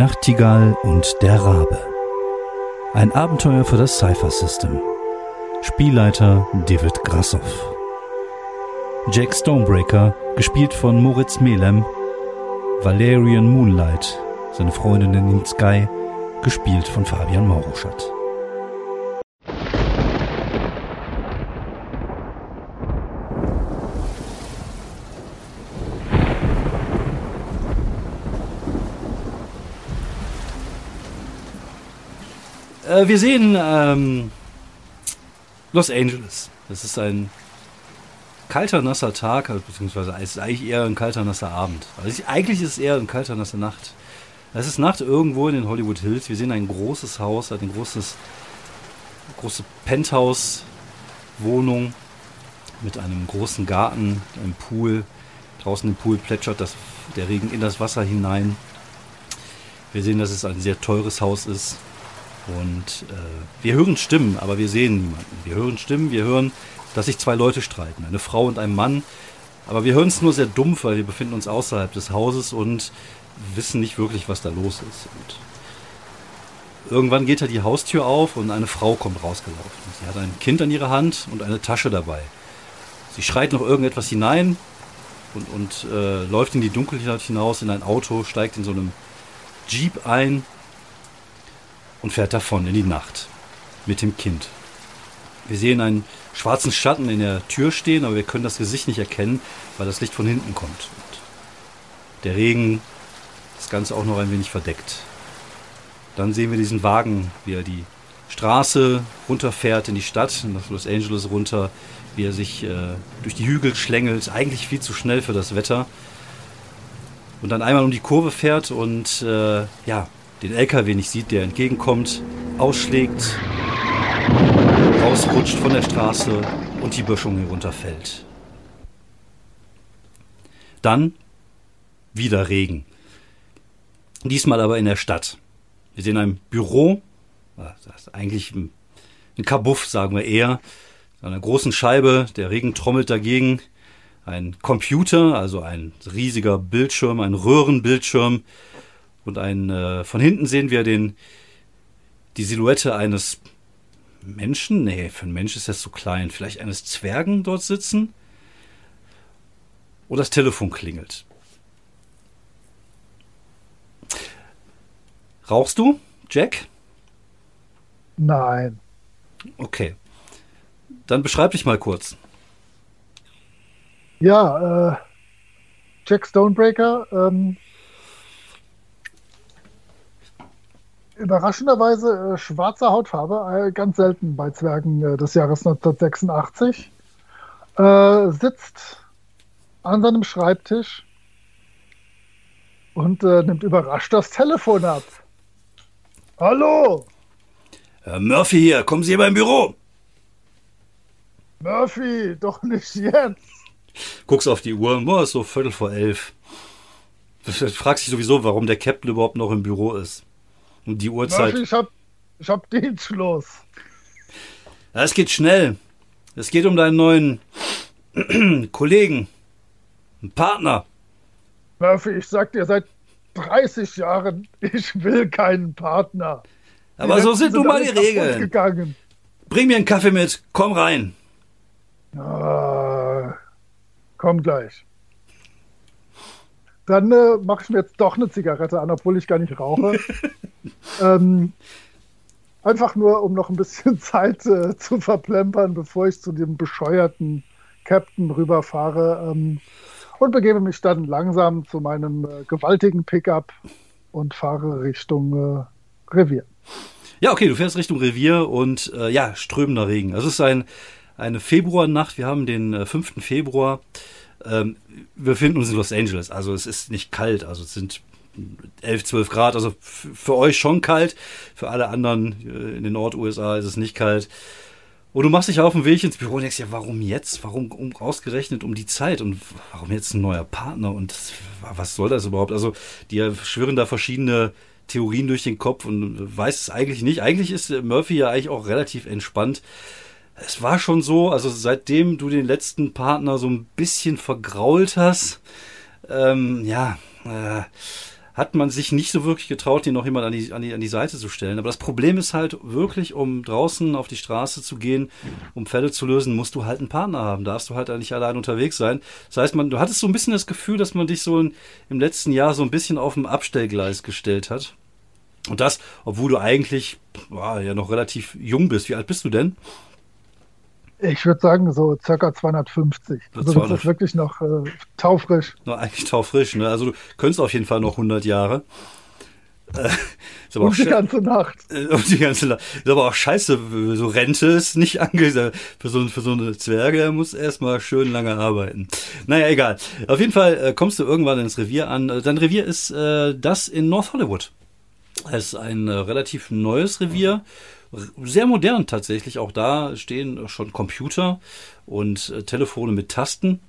Nachtigall und der Rabe. Ein Abenteuer für das Cypher System. Spielleiter David Grassoff. Jack Stonebreaker, gespielt von Moritz Melem. Valerian Moonlight, seine Freundin in Sky, gespielt von Fabian Mauruschat. Äh, wir sehen ähm, Los Angeles. Das ist ein kalter, nasser Tag, also beziehungsweise es ist eigentlich eher ein kalter, nasser Abend. Also eigentlich ist es eher ein kalter, nasser Nacht. Es ist Nacht irgendwo in den Hollywood Hills. Wir sehen ein großes Haus, ein großes, große Penthouse-Wohnung mit einem großen Garten, einem Pool. Draußen im Pool plätschert das, der Regen in das Wasser hinein. Wir sehen, dass es ein sehr teures Haus ist. Und äh, wir hören Stimmen, aber wir sehen niemanden. Wir hören Stimmen, wir hören, dass sich zwei Leute streiten, eine Frau und ein Mann. Aber wir hören es nur sehr dumpf, weil wir befinden uns außerhalb des Hauses und wissen nicht wirklich, was da los ist. Und irgendwann geht da die Haustür auf und eine Frau kommt rausgelaufen. Sie hat ein Kind an ihrer Hand und eine Tasche dabei. Sie schreit noch irgendetwas hinein und, und äh, läuft in die Dunkelheit hinaus in ein Auto, steigt in so einem Jeep ein und fährt davon in die Nacht mit dem Kind. Wir sehen einen schwarzen Schatten in der Tür stehen, aber wir können das Gesicht nicht erkennen, weil das Licht von hinten kommt. Und der Regen das Ganze auch noch ein wenig verdeckt. Dann sehen wir diesen Wagen, wie er die Straße runterfährt in die Stadt, nach Los Angeles runter, wie er sich äh, durch die Hügel schlängelt, eigentlich viel zu schnell für das Wetter. Und dann einmal um die Kurve fährt und äh, ja, den LKW nicht sieht, der entgegenkommt, ausschlägt, rausrutscht von der Straße und die Böschung herunterfällt. Dann wieder Regen. Diesmal aber in der Stadt. Wir sehen ein Büro, das ist eigentlich ein, Kabuff, sagen wir eher, einer großen Scheibe, der Regen trommelt dagegen, ein Computer, also ein riesiger Bildschirm, ein Röhrenbildschirm, und ein, äh, von hinten sehen wir den, die Silhouette eines Menschen. Nee, für einen Mensch ist das zu klein. Vielleicht eines Zwergen dort sitzen. Oder das Telefon klingelt. Rauchst du, Jack? Nein. Okay. Dann beschreib dich mal kurz. Ja, äh, Jack Stonebreaker, ähm, überraschenderweise äh, schwarze Hautfarbe, äh, ganz selten bei Zwergen äh, des Jahres 1986. Äh, sitzt an seinem Schreibtisch und äh, nimmt überrascht das Telefon ab. Hallo! Herr Murphy hier, kommen Sie hier beim Büro. Murphy, doch nicht jetzt. Guckst auf die Uhr, oh, ist so Viertel vor elf. Du fragst dich sowieso, warum der Captain überhaupt noch im Büro ist. Um die Uhrzeit. Ich hab, ich hab Dienstschluss. Ja, es geht schnell. Es geht um deinen neuen Kollegen, einen Partner. Murphy, ich sag dir seit 30 Jahren, ich will keinen Partner. Die Aber so sind nun mal die Regeln. Gegangen. Bring mir einen Kaffee mit, komm rein. Ah, komm gleich. Dann äh, mache ich mir jetzt doch eine Zigarette an, obwohl ich gar nicht rauche. ähm, einfach nur, um noch ein bisschen Zeit äh, zu verplempern, bevor ich zu dem bescheuerten Captain rüberfahre. Ähm, und begebe mich dann langsam zu meinem äh, gewaltigen Pickup und fahre Richtung äh, Revier. Ja, okay, du fährst Richtung Revier und äh, ja, strömender Regen. Also es ist ein, eine Februarnacht, wir haben den äh, 5. Februar. Ähm, wir befinden uns in Los Angeles, also es ist nicht kalt, also es sind 11, 12 Grad, also für euch schon kalt, für alle anderen äh, in den Nord-USA ist es nicht kalt. Und du machst dich auf den Weg ins Büro und denkst, ja, warum jetzt? Warum um, ausgerechnet um die Zeit? Und warum jetzt ein neuer Partner? Und das, was soll das überhaupt? Also, die schwirren da verschiedene Theorien durch den Kopf und weiß es eigentlich nicht. Eigentlich ist Murphy ja eigentlich auch relativ entspannt. Es war schon so, also seitdem du den letzten Partner so ein bisschen vergrault hast, ähm, ja, äh, hat man sich nicht so wirklich getraut, den noch jemand an die, an, die, an die Seite zu stellen. Aber das Problem ist halt wirklich, um draußen auf die Straße zu gehen, um Fälle zu lösen, musst du halt einen Partner haben. Darfst du halt nicht allein unterwegs sein. Das heißt, man, du hattest so ein bisschen das Gefühl, dass man dich so in, im letzten Jahr so ein bisschen auf dem Abstellgleis gestellt hat. Und das, obwohl du eigentlich boah, ja noch relativ jung bist. Wie alt bist du denn? Ich würde sagen, so circa 250. Also 200. das ist wirklich noch äh, taufrisch. Noch eigentlich taufrisch, ne? Also du könntest auf jeden Fall noch 100 Jahre. Äh, und die ganze Nacht. Äh, und die ganze Nacht. Ist aber auch scheiße, so Rente ist nicht angesagt. Für so, für so eine Zwerge der muss erstmal schön lange arbeiten. Naja, egal. Auf jeden Fall äh, kommst du irgendwann ins Revier an. Dein Revier ist äh, das in North Hollywood. Es ist ein äh, relativ neues Revier sehr modern tatsächlich. Auch da stehen schon Computer und äh, Telefone mit Tasten.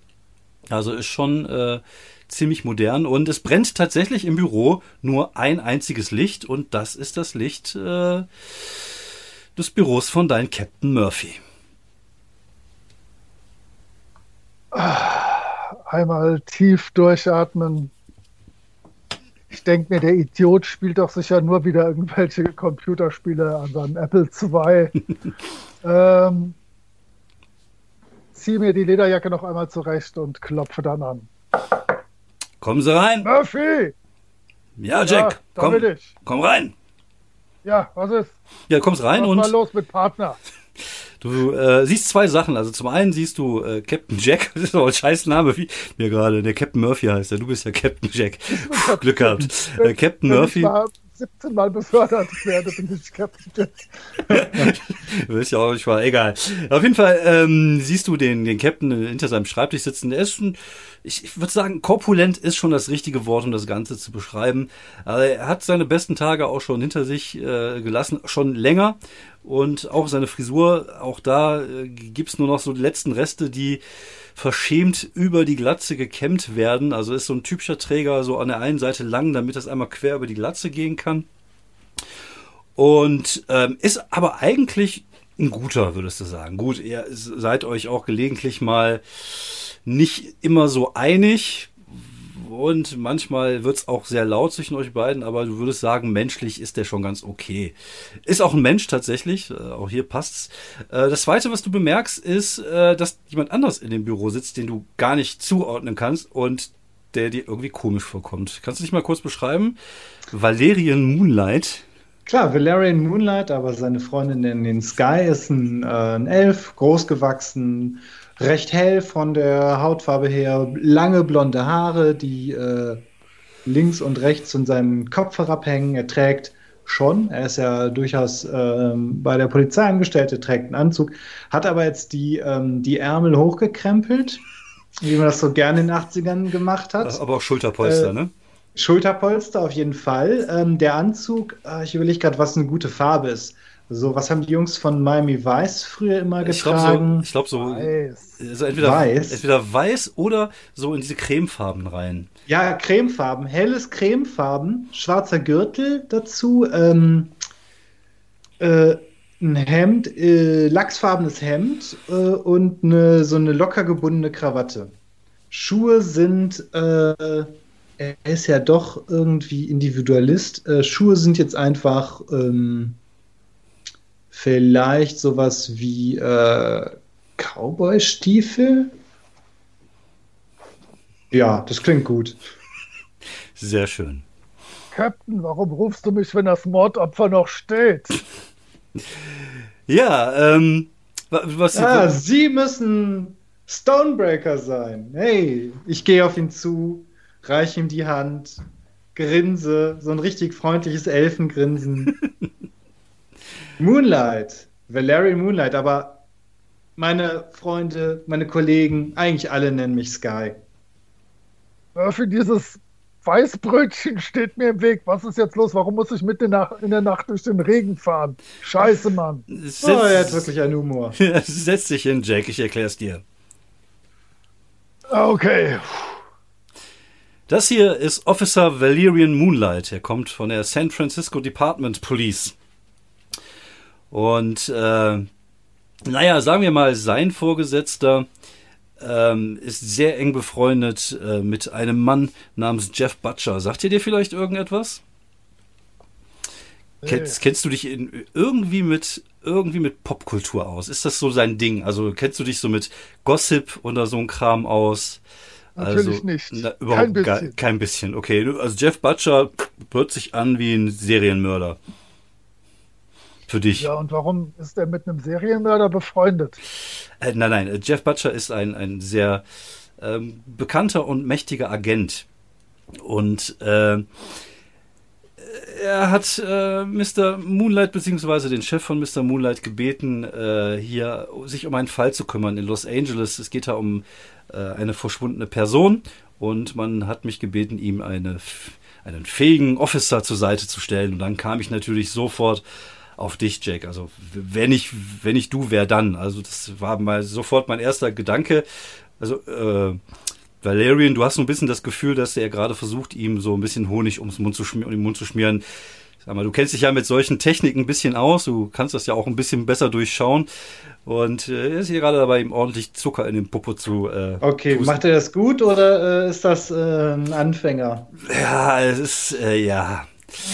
Also ist schon äh, ziemlich modern und es brennt tatsächlich im Büro nur ein einziges Licht und das ist das Licht äh, des Büros von deinem Captain Murphy. Einmal tief durchatmen, ich denke mir, der Idiot spielt doch sicher nur wieder irgendwelche Computerspiele an seinem Apple II. ähm, ziehe mir die Lederjacke noch einmal zurecht und klopfe dann an. Kommen Sie rein. Murphy! Ja, Jack, ja, komm, komm rein. Ja, was ist? Ja, kommst rein was und. Was ist los mit Partner? Du äh, siehst zwei Sachen. Also zum einen siehst du äh, Captain Jack, das ist aber ein scheiß Name, wie mir gerade. Der Captain Murphy heißt. Ja, du bist ja Captain Jack. Glück gehabt. Äh, Captain Murphy. 17 Mal befördert werde, bin ich Captain Jack. Willst ja auch nicht wahr, egal. Auf jeden Fall ähm, siehst du den, den Captain hinter seinem Schreibtisch sitzen. Der ist schon, ich, ich würde sagen, korpulent ist schon das richtige Wort, um das Ganze zu beschreiben. Aber er hat seine besten Tage auch schon hinter sich äh, gelassen, schon länger. Und auch seine Frisur, auch da äh, gibt's nur noch so die letzten Reste, die verschämt über die Glatze gekämmt werden. Also ist so ein typischer Träger so an der einen Seite lang, damit das einmal quer über die Glatze gehen kann. Und ähm, ist aber eigentlich ein guter, würdest du sagen. Gut, ihr seid euch auch gelegentlich mal nicht immer so einig. Und manchmal wird es auch sehr laut zwischen euch beiden, aber du würdest sagen, menschlich ist der schon ganz okay. Ist auch ein Mensch tatsächlich, äh, auch hier passt's. Äh, das zweite, was du bemerkst, ist, äh, dass jemand anders in dem Büro sitzt, den du gar nicht zuordnen kannst und der dir irgendwie komisch vorkommt. Kannst du dich mal kurz beschreiben? Valerian Moonlight. Klar, Valerian Moonlight, aber seine Freundin in den Sky ist ein, äh, ein Elf, großgewachsen, recht hell von der Hautfarbe her, lange blonde Haare, die äh, links und rechts von seinem Kopf herabhängen. Er trägt schon, er ist ja durchaus äh, bei der Polizei angestellt, er trägt einen Anzug, hat aber jetzt die, ähm, die Ärmel hochgekrempelt, wie man das so gerne in den 80ern gemacht hat. Aber auch Schulterpolster, äh, ne? Schulterpolster auf jeden Fall. Ähm, der Anzug, äh, ich überlege gerade, was eine gute Farbe ist. So, was haben die Jungs von Miami Vice früher immer getragen? Ich glaube so, ich glaub so also entweder, weiß. entweder weiß oder so in diese Cremefarben rein. Ja, Cremefarben, helles Cremefarben, schwarzer Gürtel dazu, ähm, äh, ein Hemd, äh, lachsfarbenes Hemd äh, und eine, so eine locker gebundene Krawatte. Schuhe sind, äh, er ist ja doch irgendwie Individualist. Äh, Schuhe sind jetzt einfach ähm, vielleicht sowas wie äh, Cowboy-Stiefel? Ja, das klingt gut. Sehr schön. Captain, warum rufst du mich, wenn das Mordopfer noch steht? ja, ähm, was. Ah, Sie müssen Stonebreaker sein. Hey, ich gehe auf ihn zu, reiche ihm die Hand, grinse, so ein richtig freundliches Elfengrinsen. Moonlight, Valerian Moonlight, aber meine Freunde, meine Kollegen, eigentlich alle nennen mich Sky. Murphy, dieses Weißbrötchen steht mir im Weg. Was ist jetzt los? Warum muss ich mitten in der Nacht durch den Regen fahren? Scheiße, Mann. Setz, oh, er hat wirklich einen Humor. Setz dich hin, Jack, ich erklär's dir. Okay. Das hier ist Officer Valerian Moonlight. Er kommt von der San Francisco Department Police. Und äh, naja, sagen wir mal, sein Vorgesetzter ähm, ist sehr eng befreundet äh, mit einem Mann namens Jeff Butcher. Sagt ihr dir vielleicht irgendetwas? Nee. Kennst, kennst du dich in, irgendwie mit irgendwie mit Popkultur aus? Ist das so sein Ding? Also kennst du dich so mit Gossip oder so ein Kram aus? Natürlich also, nicht. Na, überhaupt Kein bisschen. Gar, kein bisschen. Okay, also Jeff Butcher hört sich an wie ein Serienmörder. Für dich. Ja, und warum ist er mit einem Serienmörder befreundet? Äh, nein, nein, äh, Jeff Butcher ist ein, ein sehr ähm, bekannter und mächtiger Agent. Und äh, er hat äh, Mr. Moonlight beziehungsweise den Chef von Mr. Moonlight gebeten, äh, hier sich um einen Fall zu kümmern in Los Angeles. Es geht da um äh, eine verschwundene Person und man hat mich gebeten, ihm eine, einen fähigen Officer zur Seite zu stellen. Und dann kam ich natürlich sofort auf dich, Jack. Also wenn ich, wenn ich du, wer dann? Also das war mal sofort mein erster Gedanke. Also äh, Valerian, du hast so ein bisschen das Gefühl, dass er gerade versucht, ihm so ein bisschen Honig ums Mund zu schmieren, um den Mund zu schmieren. Sag mal, du kennst dich ja mit solchen Techniken ein bisschen aus, du kannst das ja auch ein bisschen besser durchschauen. Und äh, er ist hier gerade dabei, ihm ordentlich Zucker in den Popo zu. Äh, Okay, pusten. macht er das gut oder äh, ist das äh, ein Anfänger? Ja, es ist, äh, ja.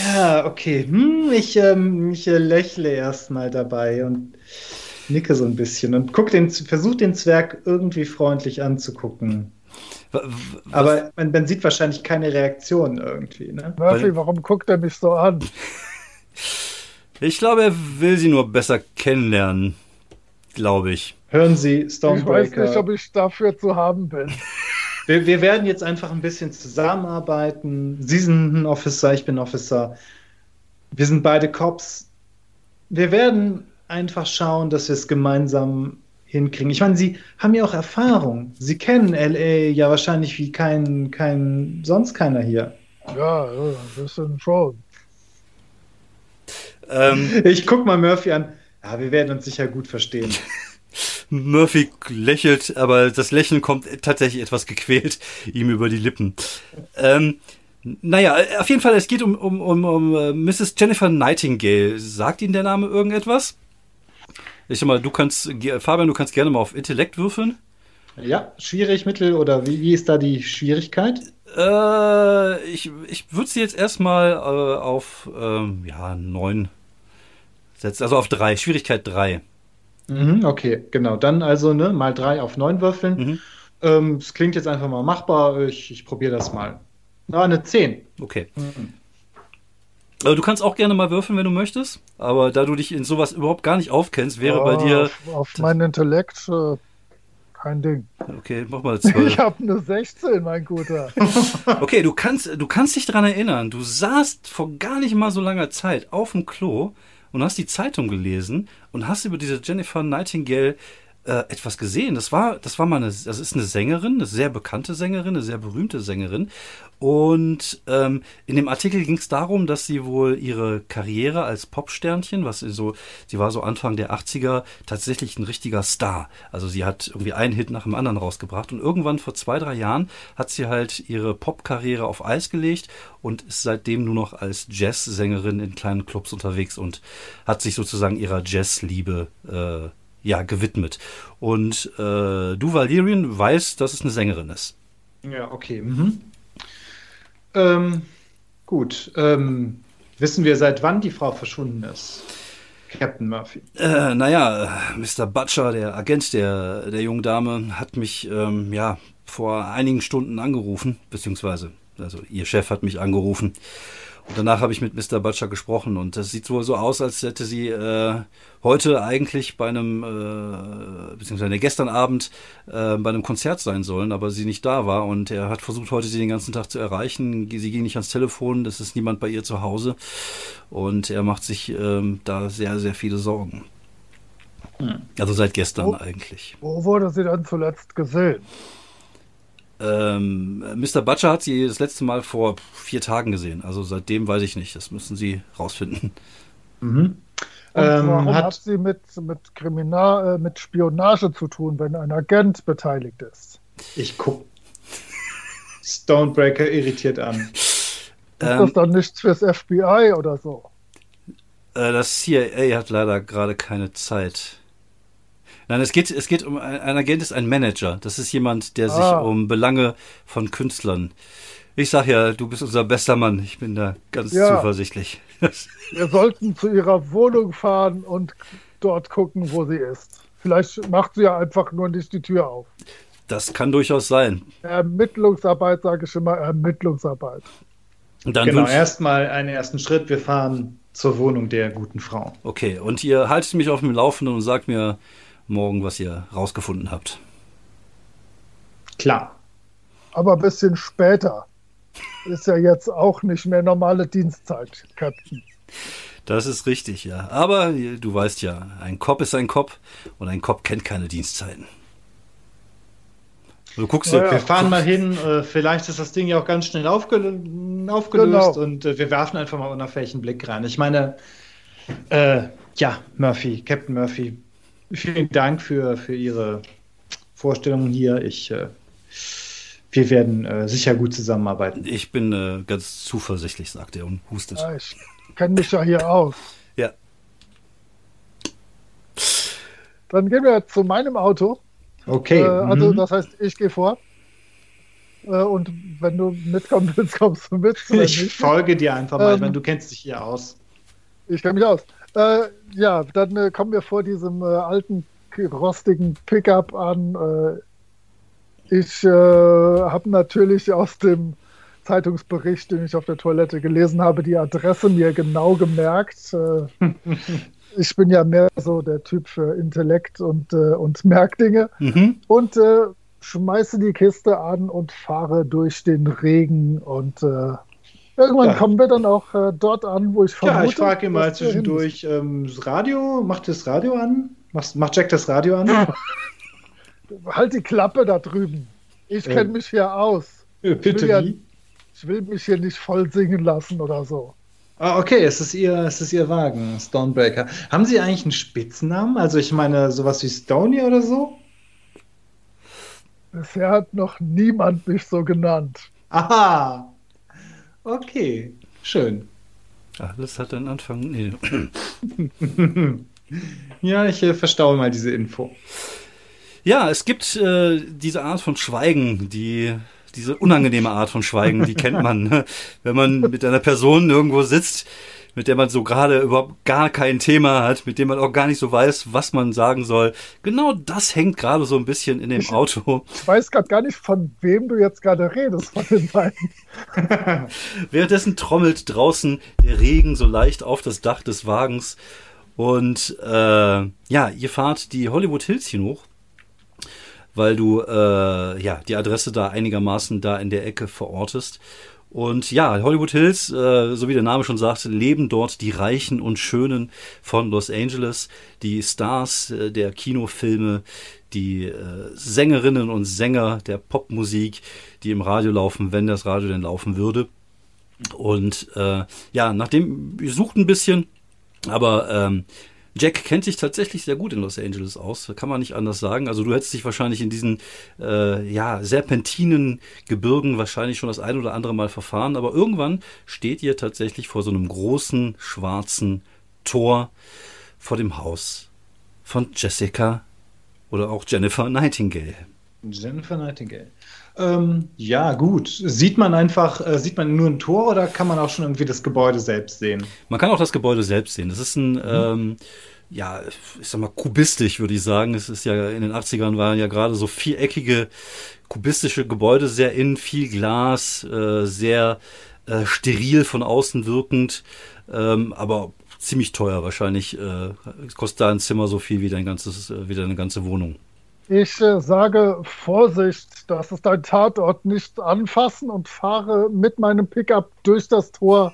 Ja, okay. Hm, ich ähm, ich äh, lächle erstmal dabei und nicke so ein bisschen und guck den, versuch den Zwerg irgendwie freundlich anzugucken. W- w- Aber man, man sieht wahrscheinlich keine Reaktion irgendwie, ne? Murphy, warum guckt er mich so an? Ich glaube, er will sie nur besser kennenlernen. Glaube ich. Hören Sie, Ich weiß nicht, ob ich dafür zu haben bin. Wir, wir werden jetzt einfach ein bisschen zusammenarbeiten. Sie sind ein Officer, ich bin Officer. Wir sind beide Cops. Wir werden einfach schauen, dass wir es gemeinsam hinkriegen. Ich meine, Sie haben ja auch Erfahrung. Sie kennen LA ja wahrscheinlich wie kein, kein sonst keiner hier. Ja, ja, ein bisschen schon. Ähm, Ich guck mal Murphy an. Ja, wir werden uns sicher gut verstehen. Murphy lächelt, aber das Lächeln kommt tatsächlich etwas gequält ihm über die Lippen. Ähm, naja, auf jeden Fall, es geht um, um, um, um äh, Mrs. Jennifer Nightingale. Sagt Ihnen der Name irgendetwas? Ich sag mal, du kannst, Fabian, du kannst gerne mal auf Intellekt würfeln. Ja, schwierig, mittel oder wie, wie ist da die Schwierigkeit? Äh, ich ich würde sie jetzt erstmal äh, auf ähm, ja, neun setzen, also auf drei, Schwierigkeit drei. Mhm, okay, genau. Dann also ne, mal drei auf neun würfeln. Mhm. Ähm, es klingt jetzt einfach mal machbar. Ich, ich probiere das mal. Na, eine 10. Okay. Äh, Du kannst auch gerne mal würfeln, wenn du möchtest, aber da du dich in sowas überhaupt gar nicht aufkennst, wäre bei Ja, dir. Auf, auf meinen Intellekt äh, kein Ding. Okay, mach mal Ich zwölf. habe eine 16, mein Guter. Okay, du kannst, du kannst dich dran erinnern. Du saßt vor gar nicht mal so langer Zeit auf dem Klo und hast die Zeitung gelesen und hast über diese Jennifer Nightingale äh, etwas gesehen. Das war, das war mal eine, das ist eine Sängerin, eine sehr bekannte Sängerin, eine sehr berühmte Sängerin. Und ähm, in dem Artikel ging es darum, dass sie wohl ihre Karriere als Popsternchen, was so, sie war so Anfang der 80er tatsächlich ein richtiger Star. Also sie hat irgendwie einen Hit nach dem anderen rausgebracht und irgendwann vor zwei, drei Jahren hat sie halt ihre Popkarriere auf Eis gelegt und ist seitdem nur noch als Jazzsängerin in kleinen Clubs unterwegs und hat sich sozusagen ihrer Jazzliebe äh, ja gewidmet. Und äh, du Valerian weißt, dass es eine Sängerin ist. Ja, okay. Mhm. Ähm, gut. Ähm, wissen wir, seit wann die Frau verschwunden ist? Captain Murphy. Äh, naja, Mr. Butcher, der Agent der, der jungen Dame, hat mich ähm, ja vor einigen Stunden angerufen, beziehungsweise, also ihr Chef hat mich angerufen. Und danach habe ich mit Mr. Butcher gesprochen und das sieht wohl so aus, als hätte sie äh, heute eigentlich bei einem, äh, beziehungsweise gestern Abend äh, bei einem Konzert sein sollen, aber sie nicht da war und er hat versucht, heute sie den ganzen Tag zu erreichen. Sie ging nicht ans Telefon, es ist niemand bei ihr zu Hause und er macht sich ähm, da sehr, sehr viele Sorgen. Also seit gestern Oh. eigentlich. Wo wurde sie dann zuletzt gesehen? Ähm, Mr. Butcher hat sie das letzte Mal vor vier Tagen gesehen. Also seitdem weiß ich nicht. Das müssen Sie rausfinden. Mhm. Und Ähm, warum hat, hat, sie mit, mit, Kriminal, äh, mit Spionage zu tun, wenn ein Agent beteiligt ist? ich guck Stonebreaker irritiert an. Ist Ähm, das dann nichts fürs FBI oder so? Äh, das CIA hat leider gerade keine Zeit. Nein, es geht, es geht um ein Agent ist ein Manager. Das ist jemand, der sich Ah. um Belange von Künstlern. Ich sag ja, du bist unser bester Mann. Ich bin da ganz Ja. zuversichtlich. Wir sollten zu ihrer Wohnung fahren und dort gucken, wo sie ist. Vielleicht macht sie ja einfach nur nicht die Tür auf. Das kann durchaus sein. Ermittlungsarbeit, sage ich immer, Ermittlungsarbeit. Und dann Genau, erstmal einen ersten Schritt. Wir fahren zur Wohnung der guten Frau. Okay, und ihr haltet mich auf dem Laufenden und sagt mir morgen, was ihr rausgefunden habt. Klar. Aber ein bisschen später. Ist ja jetzt auch nicht mehr normale Dienstzeit, Captain. Das ist richtig, ja. Aber du weißt ja, ein Cop ist ein Cop und ein Cop kennt keine Dienstzeiten. Du guckst Ja, dir, Wir fahren mal hin. Äh, vielleicht ist das Ding ja auch ganz schnell aufgel aufgelöst Genau. und äh, wir werfen einfach mal unauffällig einen Blick rein. Ich meine, äh, ja, Murphy, Captain Murphy, vielen Dank für, für Ihre Vorstellungen hier. Ich, äh, wir werden äh, sicher gut zusammenarbeiten. ich bin äh, ganz zuversichtlich, sagt er und hustet. Ja, ich kenne mich ja hier aus. Ja. Dann gehen wir zu meinem Auto. Okay. Äh, also mhm. das heißt, ich gehe vor. Äh, und wenn du mitkommen willst, kommst du mit. Ich nicht, folge dir einfach mal. Ähm, ich meine, du kennst dich hier aus. Ich kenne mich aus. Äh, ja, dann äh, kommen wir vor diesem äh, alten, rostigen Pickup an. Äh, ich äh, habe natürlich aus dem Zeitungsbericht, den ich auf der Toilette gelesen habe, die Adresse mir genau gemerkt. Äh, ich bin ja mehr so der Typ für Intellekt und, äh, und Merkdinge. Mhm. Und schmeiße die Kiste an und fahre durch den Regen und äh, irgendwann Ja. kommen wir dann auch äh, dort an, wo ich vermute. Ja, ich frage ihn mal zwischendurch, ähm, das Radio, macht das Radio an? Macht, macht Jack das Radio an? Halt die Klappe da drüben. Ich kenne mich hier aus. Äh, Bitte will ja-? Ich will mich hier nicht voll singen lassen oder so. Ah, okay, es ist Ihr, es ist Ihr Wagen, Stonebreaker. Haben Sie eigentlich einen Spitznamen? Also ich meine, sowas wie Stony oder so? Bisher hat noch niemand mich so genannt. Aha. Okay, schön. Alles hat einen Anfang. Nee. Ja, ich äh, verstaue mal diese Info. Ja, es gibt äh, diese Art von Schweigen, die diese unangenehme Art von Schweigen, die kennt man, ne? wenn man mit einer Person irgendwo sitzt, mit der man so gerade überhaupt gar kein Thema hat, mit dem man auch gar nicht so weiß, was man sagen soll. Genau das hängt gerade so ein bisschen in dem Auto. Ich weiß gerade gar nicht, von wem du jetzt gerade redest, von den beiden. Währenddessen trommelt draußen der Regen so leicht auf das Dach des Wagens. Und äh, ja, ihr fahrt die Hollywood Hills hinhoch, weil du äh, ja die Adresse da einigermaßen da in der Ecke verortest. Und ja, Hollywood Hills, äh, so wie der Name schon sagt, leben dort die Reichen und Schönen von Los Angeles, die Stars äh, der Kinofilme, die äh, Sängerinnen und Sänger der Popmusik, die im Radio laufen, wenn das Radio denn laufen würde. Und äh, ja, nachdem ihr sucht ein bisschen, aber ähm, Jack kennt sich tatsächlich sehr gut in Los Angeles aus, kann man nicht anders sagen. Also du hättest dich wahrscheinlich in diesen äh, ja, serpentinen Gebirgen wahrscheinlich schon das ein oder andere Mal verfahren, aber irgendwann steht ihr tatsächlich vor so einem großen schwarzen Tor vor dem Haus von Jessica oder auch Jennifer Nightingale. Jennifer Nightingale. Ähm, ja, gut. Sieht man einfach, äh, sieht man nur ein Tor oder kann man auch schon irgendwie das Gebäude selbst sehen? Man kann auch das Gebäude selbst sehen. Das ist ein, ähm, ja, ich sag mal, kubistisch, würde ich sagen. Es ist ja in den 80ern waren ja gerade so viereckige, kubistische Gebäude sehr innen, viel Glas, äh, sehr äh, steril von außen wirkend, ähm, aber ziemlich teuer wahrscheinlich. Äh, kostet da ein Zimmer so viel wie dein ganzes, äh, wie deine ganze Wohnung. Ich äh, sage Vorsicht, das ist ein Tatort, nicht anfassen und fahre mit meinem Pickup durch das Tor,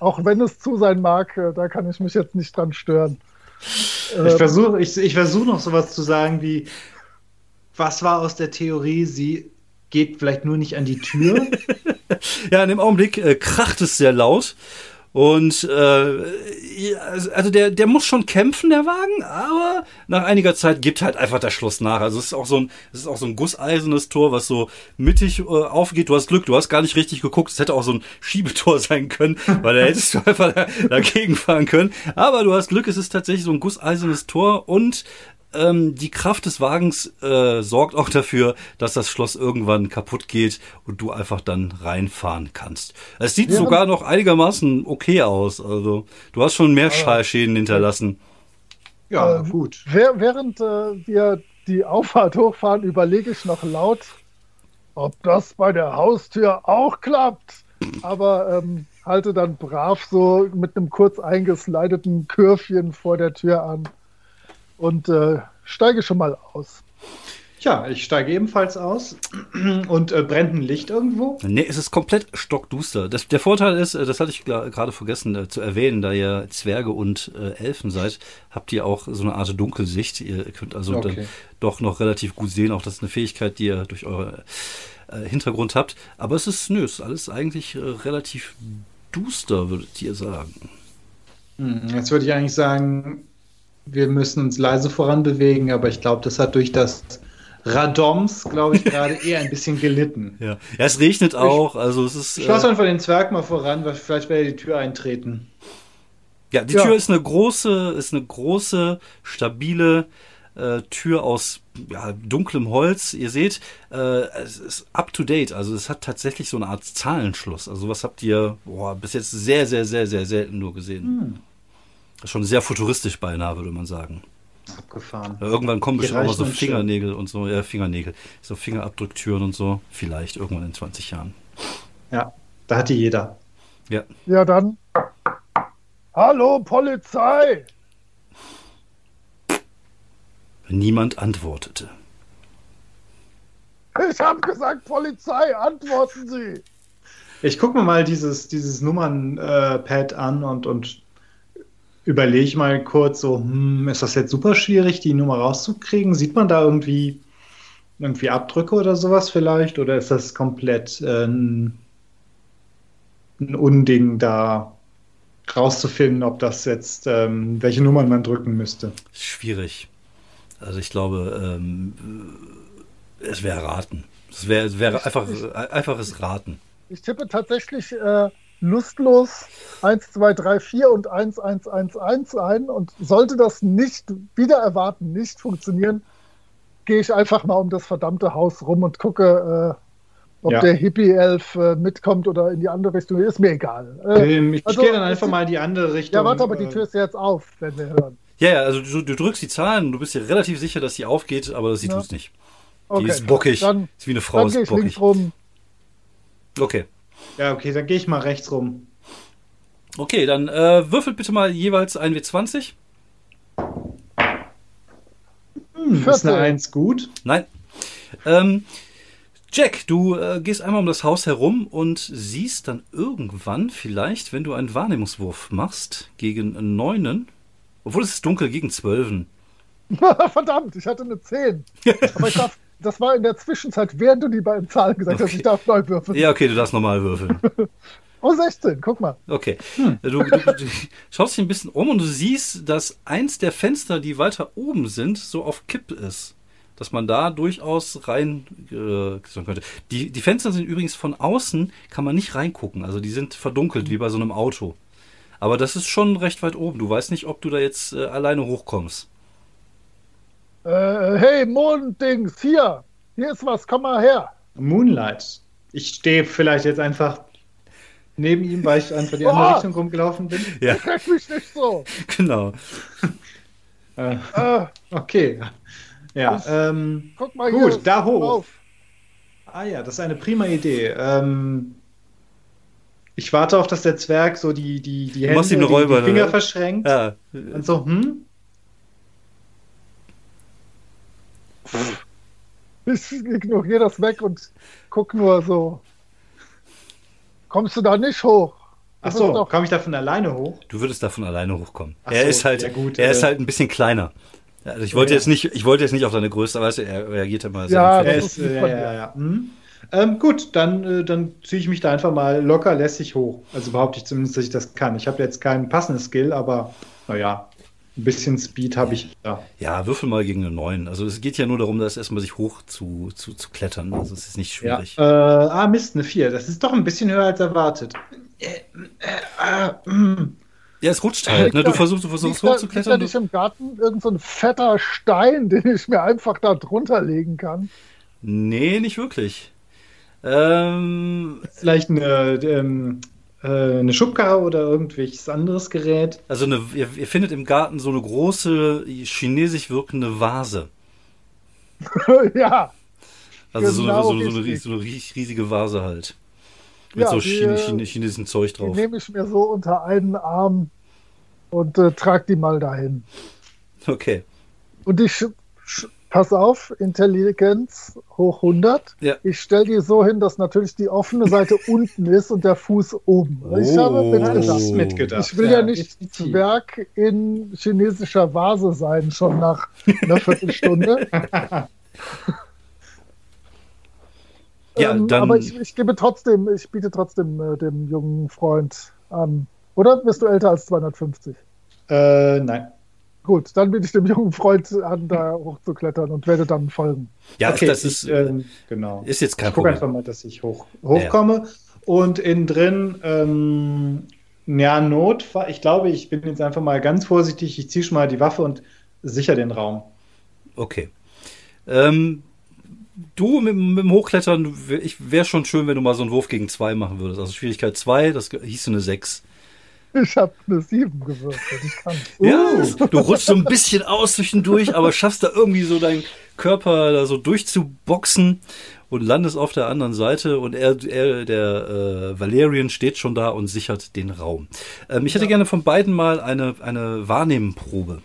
auch wenn es zu sein mag, äh, da kann ich mich jetzt nicht dran stören. Ich Äh, versuche ich, ich versuch noch sowas zu sagen wie, was war aus der Theorie, sie geht vielleicht nur nicht an die Tür? Ja, in dem Augenblick äh, kracht es sehr laut. Und äh, ja, also der, der muss schon kämpfen, der Wagen, aber nach einiger Zeit gibt halt einfach der Schluss nach. Also es ist auch so ein, es ist auch so ein gusseisernes Tor, was so mittig äh, aufgeht. Du hast Glück, du hast gar nicht richtig geguckt. Es hätte auch so ein Schiebetor sein können, weil da hättest du einfach da, dagegen fahren können. Aber du hast Glück, es ist tatsächlich so ein gusseisernes Tor und ähm, die Kraft des Wagens äh, sorgt auch dafür, dass das Schloss irgendwann kaputt geht und du einfach dann reinfahren kannst. Es sieht Ja. sogar noch einigermaßen okay aus. Also du hast schon mehr Schallschäden hinterlassen. Ja, Ähm, gut. Während äh, wir die Auffahrt hochfahren, überlege ich noch laut, ob das bei der Haustür auch klappt. Aber ähm, halte dann brav so mit einem kurz eingeslideten Kürfchen vor der Tür an und äh, steige schon mal aus. Tja, ich steige ebenfalls aus und äh, brennt ein Licht irgendwo. Nee, es ist komplett stockduster. Das, der Vorteil ist, äh, das hatte ich gerade vergessen äh, zu erwähnen, da ihr Zwerge und äh, Elfen seid, habt ihr auch so eine Art Dunkelsicht. Ihr könnt also Okay. dann doch noch relativ gut sehen. Auch das ist eine Fähigkeit, die ihr durch eure äh, Hintergrund habt. Aber es ist, nö, es ist alles eigentlich äh, relativ duster, würdet ihr sagen. Hm, Jetzt würde ich eigentlich sagen, wir müssen uns leise voranbewegen, aber ich glaube, das hat durch das Radoms, glaube ich, gerade eher ein bisschen gelitten. Ja, ja es regnet auch. Also es ist. Ich lasse Äh, einfach den Zwerg mal voran, weil vielleicht werde ich die Tür eintreten. ja, die Ja. Tür ist eine große, ist eine große, stabile äh, Tür aus ja, dunklem Holz. Ihr seht, äh, es ist up to date. Also es hat tatsächlich so eine Art Zahlenschluss. Also was habt ihr boah, bis jetzt sehr, sehr, sehr, sehr selten nur gesehen. Schon sehr futuristisch beinahe, würde man sagen. Abgefahren. Ja, Irgendwann kommen bestimmt auch mal so schön. Fingernägel und so, ja, Fingernägel, so Fingerabdrücktüren und so. Vielleicht irgendwann in 20 Jahren. Ja, da hat die jeder. Ja. Ja, dann. Hallo, Polizei! Niemand antwortete. Ich habe gesagt, Polizei, antworten Sie! Ich gucke mir mal dieses, dieses Nummernpad an und, und überlege mal kurz so, hm, ist das jetzt super schwierig, die Nummer rauszukriegen? Sieht man da irgendwie, irgendwie Abdrücke oder sowas vielleicht? Oder ist das komplett äh, ein, ein Unding, da rauszufinden, ob das jetzt, ähm, welche Nummern man drücken müsste? Schwierig. Also ich glaube, ähm, es wäre raten. Es wäre, es wäre einfach, einfaches Raten. Ich tippe tatsächlich äh, lustlos 1, 2, 3, 4 und 1, 1, 1, 1 ein. Und sollte das nicht wieder erwarten, nicht funktionieren, gehe ich einfach mal um das verdammte Haus rum und gucke, äh, ob Ja. der Hippie-Elf äh, mitkommt oder in die andere Richtung. Ist mir egal. Äh, Ähm, ich also, gehe dann einfach es- mal in die andere Richtung. ja, warte, aber die äh, Tür ist ja jetzt auf, wenn wir hören. Ja, ja, also du, du drückst die Zahlen du bist dir relativ sicher, dass sie aufgeht, aber sie Ja. tut's nicht. Okay, die ist bockig. Dann, ist wie eine Frau, dann ist bockig. rum. Okay. Ja, okay, dann gehe ich mal rechts rum. Okay, dann äh, würfelt bitte mal jeweils ein W20. Hm, ist 14. eine 1 gut? Nein. Ähm, Jack, du äh, gehst einmal um das Haus herum und siehst dann irgendwann vielleicht, wenn du einen Wahrnehmungswurf machst gegen Neunen, obwohl es ist dunkel, gegen Zwölfen. Verdammt, ich hatte eine 10. Aber ich darf, das war in der Zwischenzeit, während du die beiden Zahlen gesagt hast, Okay. ich darf neu würfeln. Ja, okay, du darfst normal würfeln. Oh, 16, guck mal. Okay. Du, du, du schaust dich ein bisschen um und du siehst, dass eins der Fenster, die weiter oben sind, so auf Kipp ist. Dass man da durchaus rein äh, könnte. Die, die Fenster sind übrigens von außen, kann man nicht reingucken. Also die sind verdunkelt, wie bei so einem Auto. Aber das ist schon recht weit oben. Du weißt nicht, ob du da jetzt äh, alleine hochkommst. Äh, hey, Monddings, hier. Hier ist was, komm mal her. Moonlight. Ich stehe vielleicht jetzt einfach neben ihm, weil ich einfach die andere Oh! Richtung rumgelaufen bin. Ja, Krieg mich nicht so. genau. Äh, Äh, okay. Ja, Ich- ähm, guck mal Gut, hier. da hoch. Auf. ah ja, das ist eine prima Idee. Ähm, ich warte auf, dass der Zwerg so die, die, die Hände, die, die Finger ne? verschränkt Ja, und so, hm? Ich ignoriere das weg und guck nur so. Kommst du da nicht hoch? Achso, doch- komme ich da von alleine hoch? du würdest davon alleine hochkommen. Ach er so, ist halt, ja gut, er äh, ist halt ein bisschen kleiner. Also ich wollte Ja. jetzt nicht, ich wollte jetzt nicht auf deine Größe, aber weißt du, er reagiert immer sehr Ja. Er ist, äh, ja, von ja, ja. Hm? Ähm, gut, dann, äh, dann ziehe ich mich da einfach mal locker lässig hoch. Also behaupte ich zumindest, dass ich das kann. Ich habe jetzt keinen passenden Skill, aber naja, ein bisschen Speed habe ich da. Ja, würfel mal gegen eine 9. Also es geht ja nur darum, dass erstmal sich hoch zu, zu, zu klettern. Also es ist nicht Ja. schwierig. Äh, ah, Mist, eine 4. Das ist doch ein bisschen höher als erwartet. Äh, äh, ah, mm. Ja, es rutscht halt. Ne? Du versuchst, du versuchst Liegt da- hochzuklettern. Liegt da nicht im Garten irgend so ein fetter Stein, den ich mir einfach da drunter legen kann? Nee, nicht wirklich. Ähm, Vielleicht eine, ähm, äh, eine Schubkarre oder irgendwelches anderes Gerät. also eine, ihr, ihr findet im Garten so eine große chinesisch wirkende Vase. ja, Also so, eine, Genau so, eine, so, eine, so eine ries- riesige Vase halt. Mit Ja, so die, Chine, äh, Chine, chinesischen Zeug die drauf. nehme ich mir so unter einen Arm und äh, trage die mal dahin. Okay. Und ich, pass auf, Intelligenz hoch 100. Ja. Ich stelle die so hin, dass natürlich die offene Seite unten ist und der Fuß oben. Ich habe Oh. mitgedacht. Mitgedacht. Ich will ja, nicht definitiv. Zwerg in chinesischer Vase sein, schon nach einer Viertelstunde. Ja, ähm, dann- aber ich, ich gebe trotzdem, ich biete trotzdem äh, dem jungen Freund an. Oder bist du älter als 250? Äh, nein. Gut, dann biete ich dem jungen Freund an, da hochzuklettern und werde dann folgen. Ja, okay, das ist, ich, ähm, genau. ist jetzt kein ich gucke Problem. einfach mal, dass ich hoch, hochkomme. Und innen drin, ähm, ja, Notfall. Ich glaube, ich bin jetzt einfach mal ganz vorsichtig. Ich ziehe schon mal die Waffe und sichere den Raum. Okay. Ähm, du mit, mit dem Hochklettern, ich wäre schon schön, wenn du mal so einen Wurf gegen zwei machen würdest. Also Schwierigkeit 2, das hieß eine 6. Ich habe eine 7 gewürfelt. Ich kann. Ja, du rutschst so ein bisschen aus zwischendurch, aber schaffst da irgendwie so deinen Körper da so durchzuboxen und landest auf der anderen Seite und er, er der äh, Valerian steht schon da und sichert den Raum. Ähm, ich hätte gerne von beiden mal eine, eine Wahrnehmenprobe.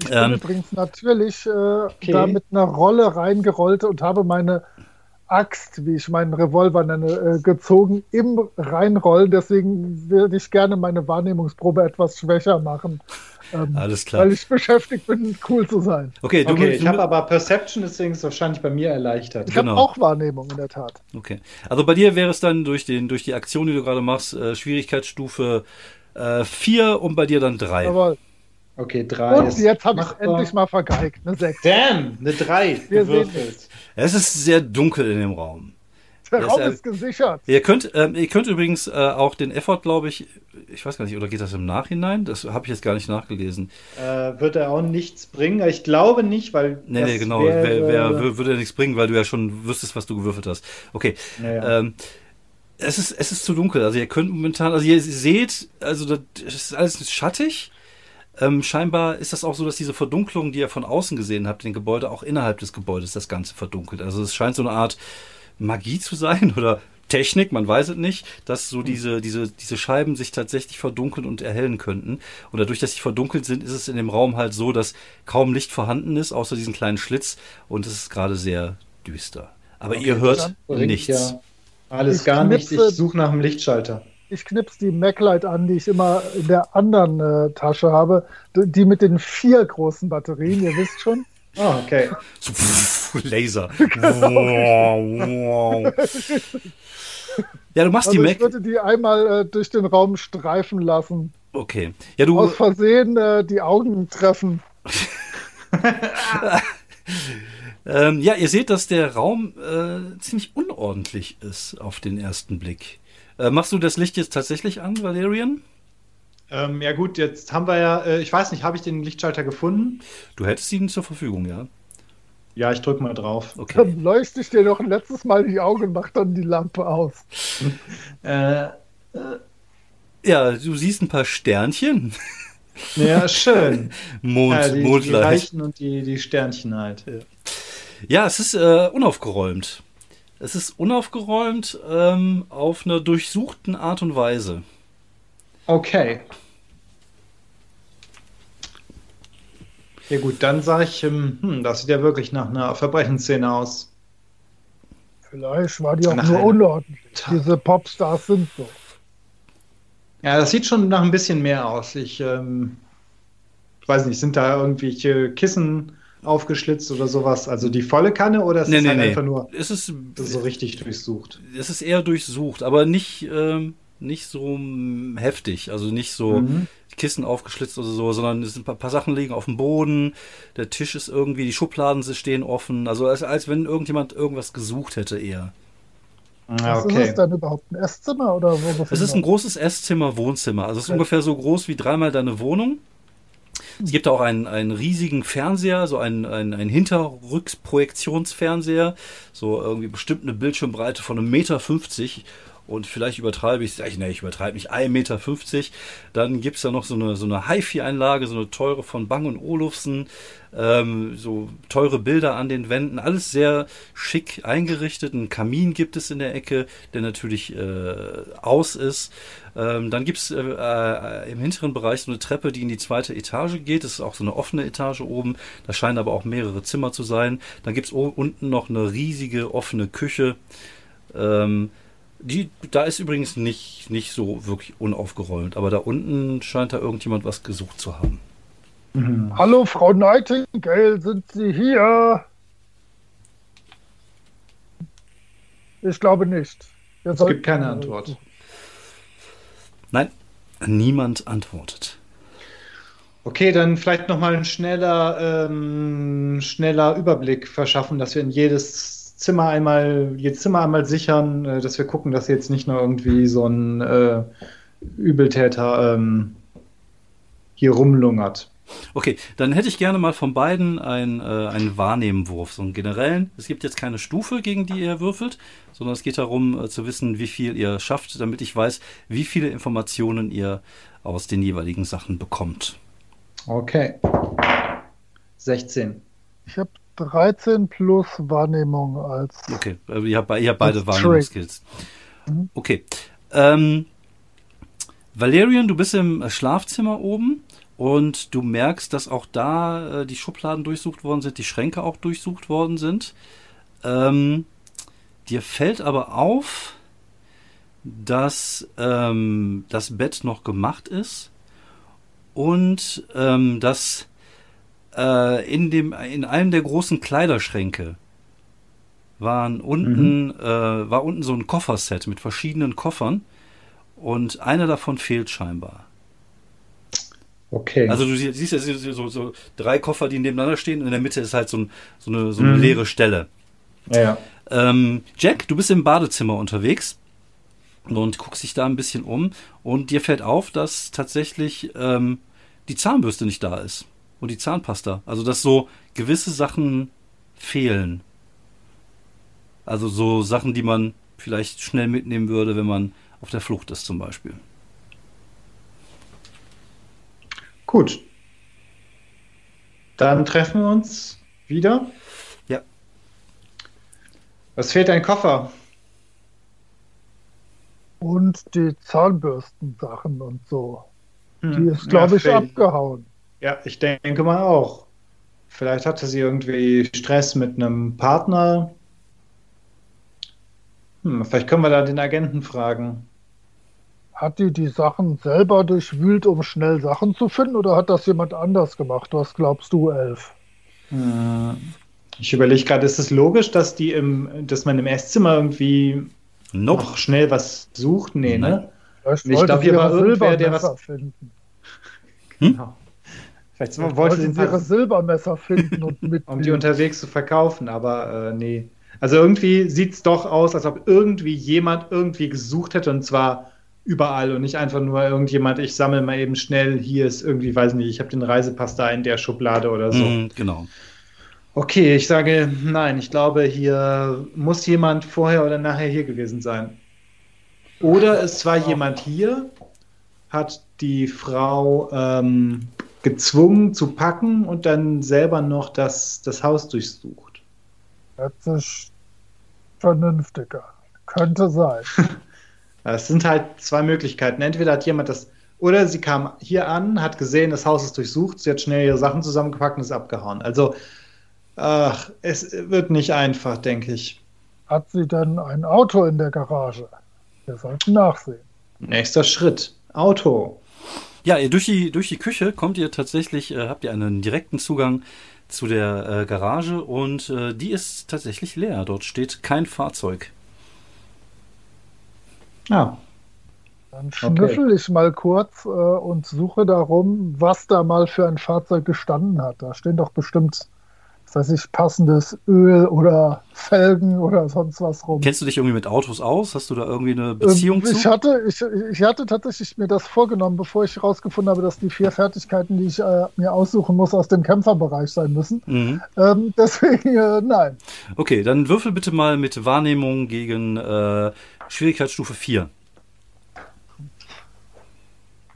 Ich bin Ähm, übrigens natürlich äh, da mit einer Rolle reingerollt und habe meine Axt, wie ich meinen Revolver nenne, äh, gezogen im Reinrollen. Deswegen würde ich gerne meine Wahrnehmungsprobe etwas schwächer machen. Ähm, Alles klar. Weil ich beschäftigt bin, cool zu sein. Okay, du, Okay, ich habe aber Perception, deswegen ist es wahrscheinlich bei mir erleichtert. Ich Genau. habe auch Wahrnehmung in der Tat. Okay. Also bei dir wäre es dann durch, den, durch die Aktion, die du gerade machst, äh, Schwierigkeitsstufe 4 und bei dir dann 3. Jawohl. Okay, drei Und ist jetzt habe ich machbar. endlich mal vergeigt. Eine 6. Damn, eine 3 Wir sehen gewürfelt. Es ist sehr dunkel in dem Raum. Der Raum ist ja- ist gesichert. Ihr könnt, ähm, ihr könnt übrigens äh, auch den Effort, glaube ich, ich weiß gar nicht, oder geht das im Nachhinein? Das habe ich jetzt gar nicht nachgelesen. Äh, wird er auch nichts bringen? Ich glaube nicht, weil. Nee, nee, genau. wäre- Wer, wer, wür- würde ja nichts bringen, weil du ja schon wüsstest, was du gewürfelt hast. Okay. Naja. Ähm, es ist, es ist zu dunkel. Also ihr könnt momentan, also ihr seht, also das ist alles schattig. Ähm, scheinbar ist das auch so, dass diese Verdunklung, die ihr von außen gesehen habt, den Gebäude auch innerhalb des Gebäudes das Ganze verdunkelt. Also es scheint so eine Art Magie zu sein oder Technik, man weiß es nicht, dass so diese, diese, diese Scheiben sich tatsächlich verdunkeln und erhellen könnten. Und dadurch, dass sie verdunkelt sind, ist es in dem Raum halt so, dass kaum Licht vorhanden ist, außer diesen kleinen Schlitz. Und es ist gerade sehr düster. Aber ihr hört nichts. Ja alles Ich gar nichts. Ich suche nach dem Lichtschalter. Ich knips die Maglite an, die ich immer in der anderen äh, Tasche habe. Die mit den vier großen Batterien, ihr wisst schon. Oh, okay. So, pff, Laser. Wow, wow. ja, du machst Also die ich Mac. würde die einmal äh, durch den Raum streifen lassen. Okay. Ja, du. Aus Versehen äh, die Augen treffen. Ähm, ja, ihr seht, dass der Raum äh, ziemlich unordentlich ist auf den ersten Blick. Äh, machst du das Licht jetzt tatsächlich an, Valerian? Ähm, ja, gut, jetzt haben wir ja. Äh, ich weiß nicht, habe ich den Lichtschalter gefunden? Du hättest ihn zur Verfügung, ja. Ja, ich drücke mal drauf. Okay. Dann leuchte ich dir noch ein letztes Mal die Augen und mach dann die Lampe aus. Äh, Ja, du siehst ein paar Sternchen. ja, schön. Mond, ja, die, die Mondlicht. Reichen und die, die Sternchen halt. Ja, es ist äh, unaufgeräumt. Es ist unaufgeräumt ähm, auf einer durchsuchten Art und Weise. Okay. Ja gut, dann sage ich, ähm, hm, das sieht ja wirklich nach einer Verbrechensszene aus. Vielleicht war die auch Nach nur unordentlich. Diese Popstars sind so. Ja, das sieht schon nach ein bisschen mehr aus. Ich ähm, weiß nicht, sind da irgendwelche Kissen aufgeschlitzt oder sowas? Also die volle Kanne oder ist Nee, es nee, halt nee. einfach nur Es ist, so richtig durchsucht? es ist eher durchsucht, aber nicht, ähm, nicht so heftig. Also nicht so Mhm. Kissen aufgeschlitzt oder so, sondern es sind ein paar, paar Sachen liegen auf dem Boden. Der Tisch ist irgendwie, die Schubladen stehen offen. Also als, als wenn irgendjemand irgendwas gesucht hätte eher. Was ist es denn überhaupt? Ein Esszimmer oder wo Es ist ein großes Esszimmer, Wohnzimmer. Also es ist ja. ungefähr so groß wie dreimal deine Wohnung. Es gibt auch einen, einen riesigen Fernseher, so einen, einen, einen Hinterrücksprojektionsfernseher, so irgendwie bestimmt eine Bildschirmbreite von einem Meter fünfzig und vielleicht übertreibe ich es, ne, ich übertreibe nicht, 1,50 Meter. Dann gibt es da noch so eine, so eine HiFi-Einlage, so eine teure von Bang und Olufsen, ähm, so teure Bilder an den Wänden, alles sehr schick eingerichtet. Ein Kamin gibt es in der Ecke, der natürlich äh, aus ist. Ähm, dann gibt es äh, äh, im hinteren Bereich so eine Treppe, die in die zweite Etage geht. Das ist auch so eine offene Etage oben. Da scheinen aber auch mehrere Zimmer zu sein. Dann gibt es unten noch eine riesige offene Küche. Ähm, die, da ist übrigens nicht, nicht so wirklich unaufgeräumt, aber da unten scheint da irgendjemand was gesucht zu haben. Mhm. Hallo, Frau Nightingale, sind Sie hier? Ich glaube nicht. es gibt keine Antwort. Nein, niemand antwortet. Okay, dann vielleicht nochmal ein schneller, ähm, schneller Überblick verschaffen, dass wir in jedes Zimmer einmal, jedes Zimmer einmal sichern, äh, dass wir gucken, dass jetzt nicht nur irgendwie so ein äh, Übeltäter ähm, hier rumlungert. Okay, dann hätte ich gerne mal von beiden ein, äh, einen Wahrnehmenwurf, so einen generellen. Es gibt jetzt keine Stufe, gegen die ihr würfelt, sondern es geht darum äh, zu wissen, wie viel ihr schafft, damit ich weiß, wie viele Informationen ihr aus den jeweiligen Sachen bekommt. Okay. 16. Ich habe 13 plus Wahrnehmung als. Okay, also ihr habt, ihr habt beide Wahrnehmungsskills. Mhm. Okay. Ähm, Valerian, du bist im Schlafzimmer oben und du merkst, dass auch da äh, die Schubladen durchsucht worden sind, die Schränke auch durchsucht worden sind. Ähm, dir fällt aber auf, dass ähm, das Bett noch gemacht ist und ähm, dass äh, in, dem, in einem der großen Kleiderschränke waren unten, mhm. äh, war unten so ein Kofferset mit verschiedenen Koffern und einer davon fehlt scheinbar. Okay. Also du siehst ja so, so, drei Koffer, die nebeneinander stehen und in der Mitte ist halt so, ein, so eine, so eine mhm. leere Stelle. Ja. Ähm, Jack, du bist im Badezimmer unterwegs und guckst dich da ein bisschen um und dir fällt auf, dass tatsächlich ähm, die Zahnbürste nicht da ist und die Zahnpasta. Also dass so gewisse Sachen fehlen. Also so Sachen, die man vielleicht schnell mitnehmen würde, wenn man auf der Flucht ist zum Beispiel. Gut. Dann treffen wir uns wieder. Ja. Was fehlt dein Koffer? Und die Zahnbürstensachen und so. Hm. Die ist, glaube ja, ich, abgehauen. Ja, ich denke mal auch. Vielleicht hatte sie irgendwie Stress mit einem Partner. Hm, vielleicht können wir da den Agenten fragen. Hat die die Sachen selber durchwühlt, um schnell Sachen zu finden, oder hat das jemand anders gemacht? Was glaubst du, Elf? Hm, ich überlege gerade, ist es logisch, dass die im, dass man im Esszimmer irgendwie nope. noch schnell was sucht? Nee, ne? Vielleicht ich glaube, hier war irgendwer, der was. Finden. Hm? Genau. Vielleicht ja, wollte sie ihre Silbermesser finden und mit. um die unterwegs zu verkaufen, aber äh, nee. Also irgendwie sieht es doch aus, als ob irgendwie jemand irgendwie gesucht hätte und zwar überall und nicht einfach nur irgendjemand, ich sammle mal eben schnell, hier ist irgendwie, weiß nicht, ich habe den Reisepass da in der Schublade oder so. Mm, genau. Okay, ich sage nein, ich glaube, hier muss jemand vorher oder nachher hier gewesen sein. Oder es war jemand hier, hat die Frau ähm, gezwungen zu packen und dann selber noch das, das Haus durchsucht. Das ist vernünftiger. Könnte sein. Es sind halt zwei Möglichkeiten. Entweder hat jemand das, oder sie kam hier an, hat gesehen, das Haus ist durchsucht, sie hat schnell ihre Sachen zusammengepackt und ist abgehauen. Also, ach, es wird nicht einfach, denke ich. Hat sie dann ein Auto in der Garage? Wir sollten nachsehen. Nächster Schritt. Auto. Ja, durch die, durch die Küche kommt ihr tatsächlich, äh, habt ihr einen direkten Zugang zu der äh, Garage und äh, die ist tatsächlich leer. Dort steht kein Fahrzeug. Ja. Dann schnüffel okay. ich mal kurz äh, und suche darum, was da mal für ein Fahrzeug gestanden hat. Da stehen doch bestimmt weiß ich, passendes Öl oder Felgen oder sonst was rum. Kennst du dich irgendwie mit Autos aus? Hast du da irgendwie eine Beziehung ähm, ich zu? Hatte, ich, ich hatte tatsächlich mir das vorgenommen, bevor ich herausgefunden habe, dass die vier Fertigkeiten, die ich äh, mir aussuchen muss, aus dem Kämpferbereich sein müssen. Mhm. Ähm, deswegen äh, nein. Okay, dann würfel bitte mal mit Wahrnehmung gegen äh, Schwierigkeitsstufe 4.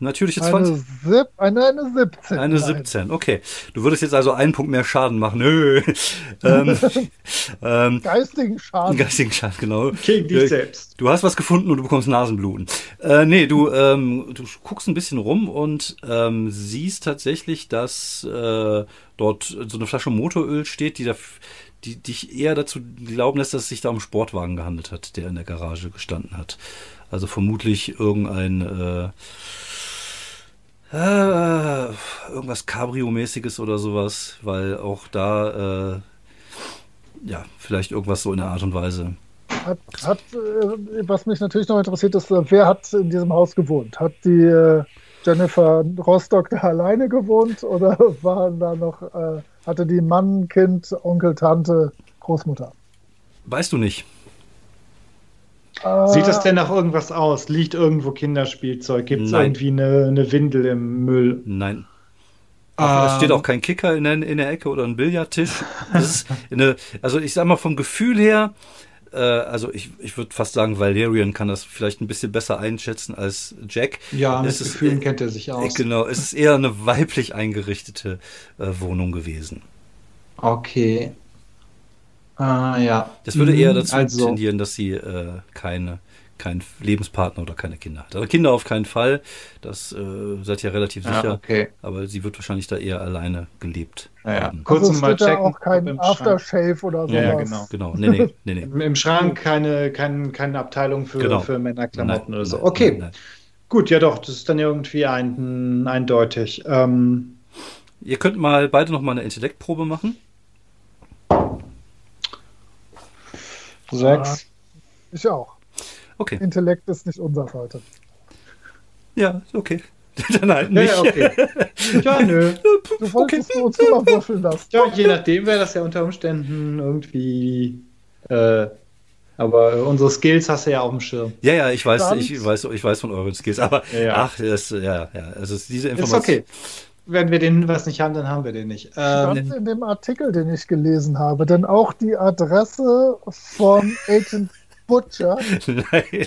Natürliche 20. Eine, eine, eine 17. Eine 17, okay. Du würdest jetzt also einen Punkt mehr Schaden machen. Nö. ähm, ähm, geistigen Schaden. Geistigen Schaden, genau. Gegen dich selbst. Du hast was gefunden und du bekommst Nasenbluten. Äh, nee, du, ähm, du guckst ein bisschen rum und ähm, siehst tatsächlich, dass äh, dort so eine Flasche Motoröl steht, die da die dich eher dazu glauben lässt, dass es sich da um Sportwagen gehandelt hat, der in der Garage gestanden hat. Also vermutlich irgendein äh, äh, irgendwas Cabrio-mäßiges oder sowas, weil auch da, äh, ja, vielleicht irgendwas so in der Art und Weise. Hat, hat äh, was mich natürlich noch interessiert, ist, äh, wer hat in diesem Haus gewohnt? Hat die äh, Jennifer Rostock da alleine gewohnt oder waren da noch, hatte die Mann, Kind, Onkel, Tante, Großmutter? Weißt du nicht. Sieht das denn nach irgendwas aus? Liegt irgendwo Kinderspielzeug? Gibt es irgendwie eine, eine, Windel im Müll? Nein. Ah. Es steht auch kein Kicker in der, in der Ecke oder ein Billardtisch. eine, also ich sag mal vom Gefühl her, äh, also ich, ich würde fast sagen, Valerian kann das vielleicht ein bisschen besser einschätzen als Jack. Ja, mit Gefühlen kennt er sich aus. Genau, es ist eher eine weiblich eingerichtete äh, Wohnung gewesen. Okay. Ah, ja. Das würde eher mhm, dazu also. tendieren, dass sie äh, keine, keinen Lebenspartner oder keine Kinder hat. Also Kinder auf keinen Fall, das äh, seid ihr relativ sicher. Ah, okay. Aber sie wird wahrscheinlich da eher alleine gelebt ja, haben. Kurz also mal checken. Auch kein Aftershave oder sowas. Ja, genau. genau. Nee, nee, nee, nee. Im, Schrank keine, keine, keine Abteilung für, genau. für Männerklamotten nein, oder so. okay. Nein, nein. Gut, ja doch, das ist dann irgendwie ein, eindeutig. Ähm, Ihr könnt mal beide noch mal eine Intellektprobe machen. Sechs. ich auch. Okay. Intellekt ist nicht unser Seite. Ja, okay. Dann halt nicht. Ja, okay. ja nö. Du wolltest okay. uns immer würfeln lassen. Ja, je nachdem wäre das ja unter Umständen irgendwie. Äh, aber unsere Skills hast du ja auf dem Schirm. Ja, ja, ich weiß, ich weiß, ich weiß von euren Skills. Aber ja. ach, das, ja, ja, also diese Information. Ist okay. Wenn wir den Hinweis nicht haben, dann haben wir den nicht. Ähm, Stand in dem Artikel, den ich gelesen habe, denn auch die Adresse von Agent Butcher. nein,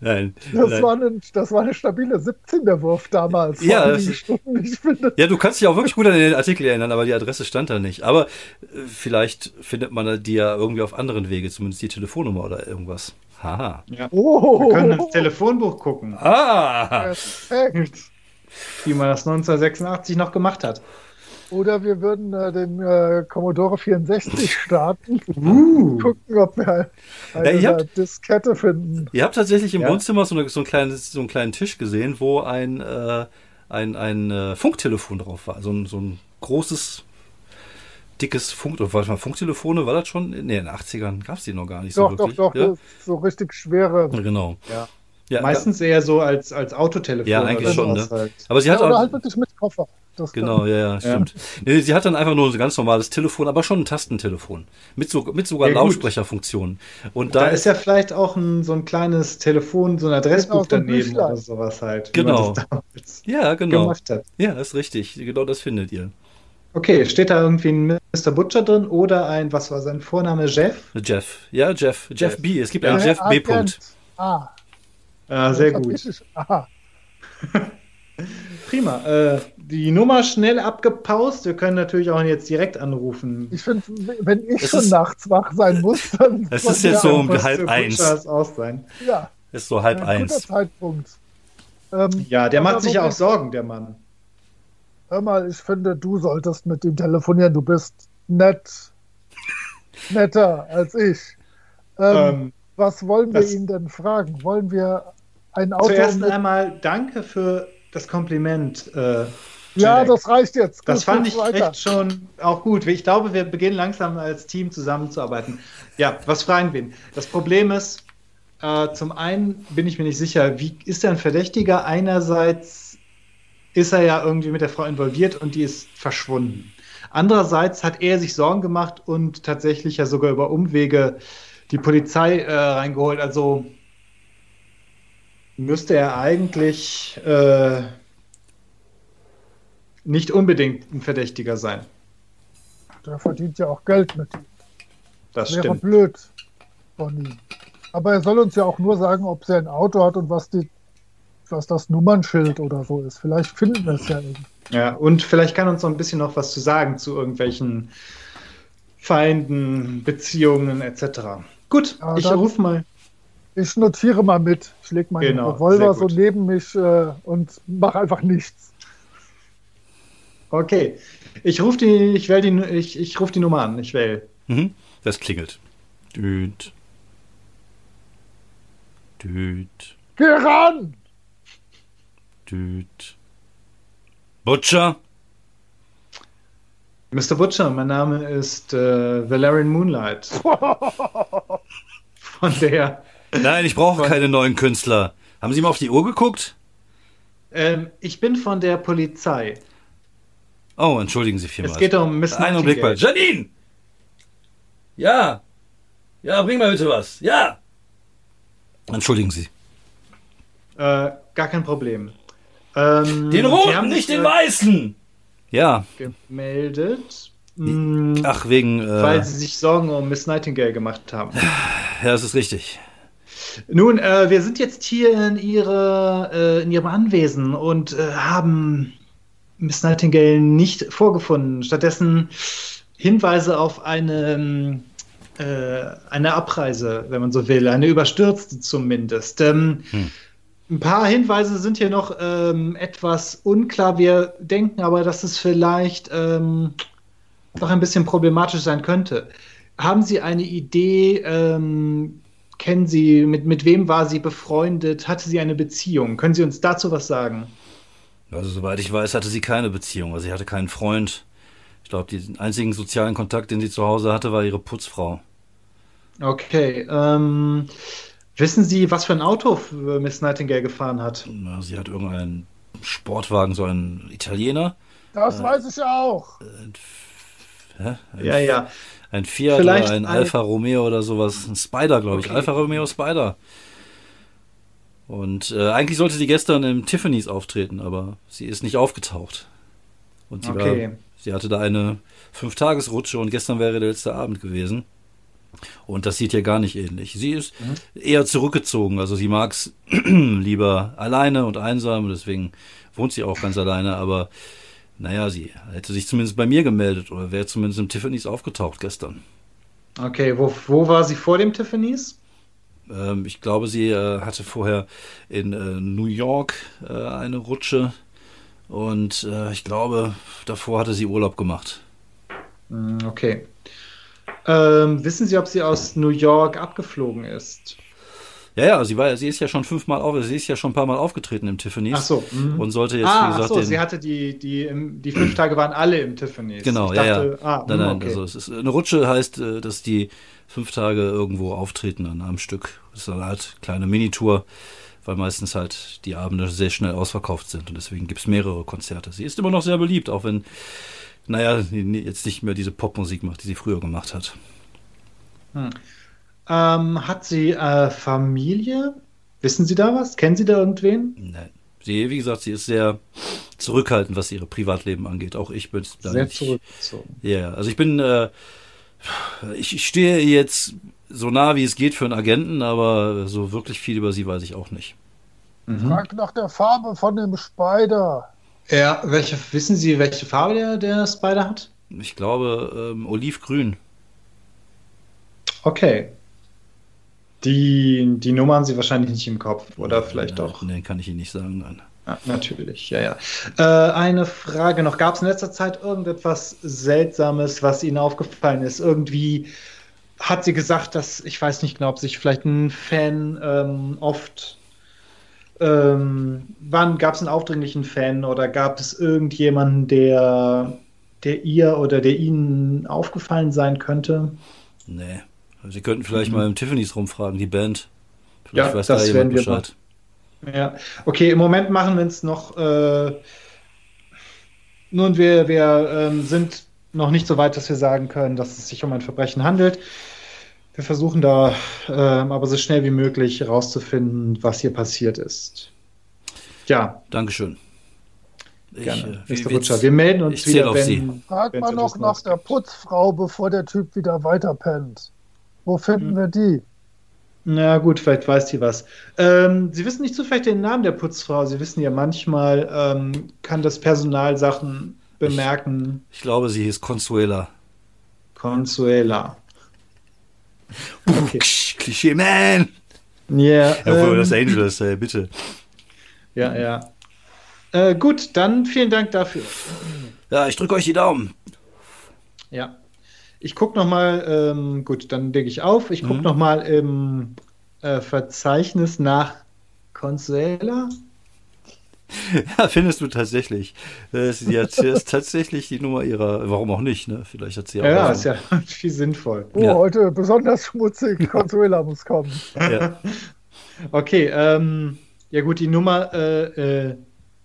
nein. Das, nein. War eine, das war eine stabile 17 der Wurf damals. Ja, das, ja, du kannst dich auch wirklich gut an den Artikel erinnern, aber die Adresse stand da nicht. Aber äh, vielleicht findet man die ja irgendwie auf anderen Wege, zumindest die Telefonnummer oder irgendwas. Haha. Ja. Oh. Wir können ins Telefonbuch gucken. Ah! Perfekt wie man das 1986 noch gemacht hat. Oder wir würden äh, den äh, Commodore 64 starten uh. gucken, ob wir eine ja, habt, Diskette finden. Ihr habt tatsächlich im ja. Wohnzimmer so, eine, so, ein kleines, so einen kleinen Tisch gesehen, wo ein, äh, ein, ein äh, Funktelefon drauf war. So ein, so ein großes, dickes Funk, oder warte mal, Funktelefone, war das schon? Ne, in den 80ern gab es die noch gar nicht doch, so wirklich. Doch, doch, ja? so richtig schwere. Genau. Ja. Ja, Meistens eher so als, als Autotelefon. Ja, eigentlich schon. Ne? Halt. Aber sie hat ja, auch, halt wirklich mit Koffer. Das genau, ja, ja, stimmt. Nee, sie hat dann einfach nur ein ganz normales Telefon, aber schon ein Tastentelefon. Mit, so, mit sogar ja, Lautsprecherfunktionen. Und da, da, ist ja vielleicht auch ein, so ein kleines Telefon, so ein Adressbuch daneben oder sowas halt. Genau. ja, genau. Ja, ist richtig. Genau das findet ihr. Okay, steht da irgendwie ein Mr. Butcher drin oder ein, was war sein Vorname, Jeff? Jeff, ja, Jeff. Jeff, Jeff. B. Es gibt einen Jeff B. Punkt. Ah. Ah, sehr gut. Prima. Äh, die Nummer schnell abgepaust. Wir können natürlich auch jetzt direkt anrufen. Ich finde, wenn ich es schon ist, nachts wach sein muss, dann. Es ist jetzt so um halb eins. Aus sein. Ja. Ist so halb ein eins. Zeitpunkt. Ähm, ja, der macht sich ja auch Sorgen, der Mann. Hör mal, ich finde, du solltest mit ihm telefonieren. Du bist nett. Netter als ich. Ähm, ähm, was wollen wir ihn denn fragen? Wollen wir ein Auto. Zuerst einmal danke für das Kompliment. Äh, ja, das reicht jetzt. Gut, das fand ich weiter. echt schon auch gut. Ich glaube, wir beginnen langsam als Team zusammenzuarbeiten. Ja, was fragen wir ihn? Das Problem ist, äh, zum einen bin ich mir nicht sicher, wie ist er ein Verdächtiger? Einerseits ist er ja irgendwie mit der Frau involviert und die ist verschwunden. Andererseits hat er sich Sorgen gemacht und tatsächlich ja sogar über Umwege die Polizei äh, reingeholt. Also müsste er eigentlich äh, nicht unbedingt ein Verdächtiger sein. Der verdient ja auch Geld mit ihm. Das Wäre stimmt. blöd von ihm. Aber er soll uns ja auch nur sagen, ob er ein Auto hat und was, die, was das Nummernschild oder so ist. Vielleicht finden wir es ja irgendwie. Ja, und vielleicht kann uns noch ein bisschen noch was zu sagen zu irgendwelchen Feinden, Beziehungen etc. Gut, Ja, ich rufe mal. Ich notiere mal mit. Ich lege meinen Genau, Revolver so neben mich äh, und mache einfach nichts. Okay, ich rufe die, ich wähle die, ich, ich rufe die Nummer an. Ich wähle. Mhm. Das klingelt. Düt. Düt. Geh ran! Düt. Butcher? Mr. Butcher, mein Name ist äh, Valerian Moonlight. Von der. Nein, ich brauche keine neuen Künstler. Haben Sie mal auf die Uhr geguckt? Ähm, ich bin von der Polizei. Oh, entschuldigen Sie vielmals. Es geht um Miss Einen Augenblick mal. Nightingale. Janine! Ja! Ja, bring mal bitte was. Ja! Entschuldigen Sie. Äh, gar kein Problem. Ähm, Den roten, haben nicht den äh, weißen! Ja. Gemeldet. mh, Ach, wegen. Äh, weil sie sich Sorgen um Miss Nightingale gemacht haben. ja, das ist richtig. Nun, äh, wir sind jetzt hier in, ihre, äh, in ihrem Anwesen und äh, haben Miss Nightingale nicht vorgefunden. Stattdessen Hinweise auf eine, äh, eine Abreise, wenn man so will, eine überstürzte zumindest. Ähm, Hm. Ein paar Hinweise sind hier noch ähm, etwas unklar. Wir denken aber, dass es vielleicht ähm, noch ein bisschen problematisch sein könnte. Haben Sie eine Idee? Ähm, kennen Sie, mit, mit wem war sie befreundet? Hatte sie eine Beziehung? Können Sie uns dazu was sagen? Also, soweit ich weiß, hatte sie keine Beziehung. Also, sie hatte keinen Freund. Ich glaube, den einzigen sozialen Kontakt, den sie zu Hause hatte, war ihre Putzfrau. Okay. Ähm, wissen Sie, was für ein Auto äh, Miss Nightingale gefahren hat? Ja, Sie hat irgendeinen Sportwagen, so einen Italiener. Das weiß ich auch. Hä? Ein, Ja, ja. ein Fiat Vielleicht oder ein ein- Alfa Romeo oder sowas. Ein Spider, glaube ich. Okay. Alfa Romeo Spider. Und äh, eigentlich sollte sie gestern im Tiffany's auftreten, aber sie ist nicht aufgetaucht. Und sie, Okay. war, sie hatte da eine Fünf-Tages-Rutsche und gestern wäre der letzte Abend gewesen. Und das sieht ihr gar nicht ähnlich. Sie ist eher zurückgezogen. Also sie mag es lieber alleine und einsam deswegen wohnt sie auch ganz alleine. Aber naja, sie hätte sich zumindest bei mir gemeldet oder wäre zumindest im Tiffany's aufgetaucht gestern. Okay, wo, wo war sie vor dem Tiffany's? Ähm, ich glaube, sie äh, hatte vorher in äh, New York äh, eine Rutsche und äh, ich glaube, davor hatte sie Urlaub gemacht. Hm, Okay. Ähm, wissen Sie, ob sie aus New York abgeflogen ist? Ja, ja, sie war, sie ist ja schon fünfmal auf, sie ist ja schon ein paar Mal aufgetreten im Tiffany's. Ach so. mhm. Und sollte jetzt, ah, wie ach gesagt, so, den, sie hatte die, die, die fünf Tage waren alle im Tiffany's. Genau, ich ja, dachte, ja. Ah, nein, hm, nein, okay. also es ist eine Rutsche heißt, äh, dass die fünf Tage irgendwo auftreten an einem Stück. Das ist eine Art kleine Minitour, weil meistens halt die Abende sehr schnell ausverkauft sind und deswegen gibt es mehrere Konzerte. Sie ist immer noch sehr beliebt, auch wenn, naja, sie jetzt nicht mehr diese Popmusik macht, die sie früher gemacht hat. Ähm, hat sie äh, Familie? Wissen Sie da was? Kennen Sie da irgendwen? Nein. Sie, wie gesagt, sie ist sehr zurückhaltend, was ihre Privatleben angeht. Auch ich bin da Sehr nicht- zurückgezogen. Ja, ja. also ich bin, äh, ich, ich stehe jetzt so nah wie es geht für einen Agenten, aber so wirklich viel über sie weiß ich auch nicht. Mhm. Frag nach der Farbe von dem Spider. Ja, welche, wissen Sie, welche Farbe der, der Spider hat? Ich glaube, ähm, olivgrün. Okay. Die, die Nummer haben Sie wahrscheinlich nicht im Kopf, oder vielleicht doch. Nee, kann ich Ihnen nicht sagen, nein. Ja, natürlich, ja, ja. Äh, eine Frage noch. Gab es in letzter Zeit irgendetwas Seltsames, was Ihnen aufgefallen ist? Irgendwie hat sie gesagt, dass, ich weiß nicht genau, ob sich vielleicht ein Fan ähm, oft. Ähm, wann gab es einen aufdringlichen Fan oder gab es irgendjemanden, der, der ihr oder der Ihnen aufgefallen sein könnte? Nee. Sie könnten vielleicht Mhm. mal im Tiffany's rumfragen, die Band. Vielleicht Ja, weiß das da werden jemand wir Bescheid. Ja, okay, im Moment machen wir es noch. Äh, nun, wir, wir ähm, sind noch nicht so weit, dass wir sagen können, dass es sich um ein Verbrechen handelt. Wir versuchen da äh, aber so schnell wie möglich herauszufinden, was hier passiert ist. Ja. Dankeschön. Ich, Gerne. Äh, Mr. Butcher, wir melden uns wieder, auf Sie. Frag mal noch nach der Putzfrau, bevor der Typ wieder weiterpennt. Wo finden hm. wir die? Na gut, vielleicht weiß die was. Ähm, Sie wissen nicht zufällig den Namen der Putzfrau. Sie wissen ja manchmal, ähm, kann das Personal Sachen bemerken. Ich, ich glaube, sie hieß Consuela. Consuela. Okay. Klischee Man. Yeah, ja. Ähm, Los Angeles, äh, bitte. Ja, ja. Äh, gut, dann vielen Dank dafür. Ja, ich drücke euch die Daumen. Ja. Ich gucke nochmal, ähm, gut, dann lege ich auf. Ich gucke mhm. nochmal im äh, Verzeichnis nach Consuela. Ja, findest du tatsächlich. Sie hat ist tatsächlich die Nummer ihrer, warum auch nicht, ne? Vielleicht hat sie auch. Ja, ist ja viel sinnvoll. Oh, ja. heute besonders schmutzig. Consuela muss kommen. Ja. Okay, ähm, ja gut, die Nummer, äh, äh,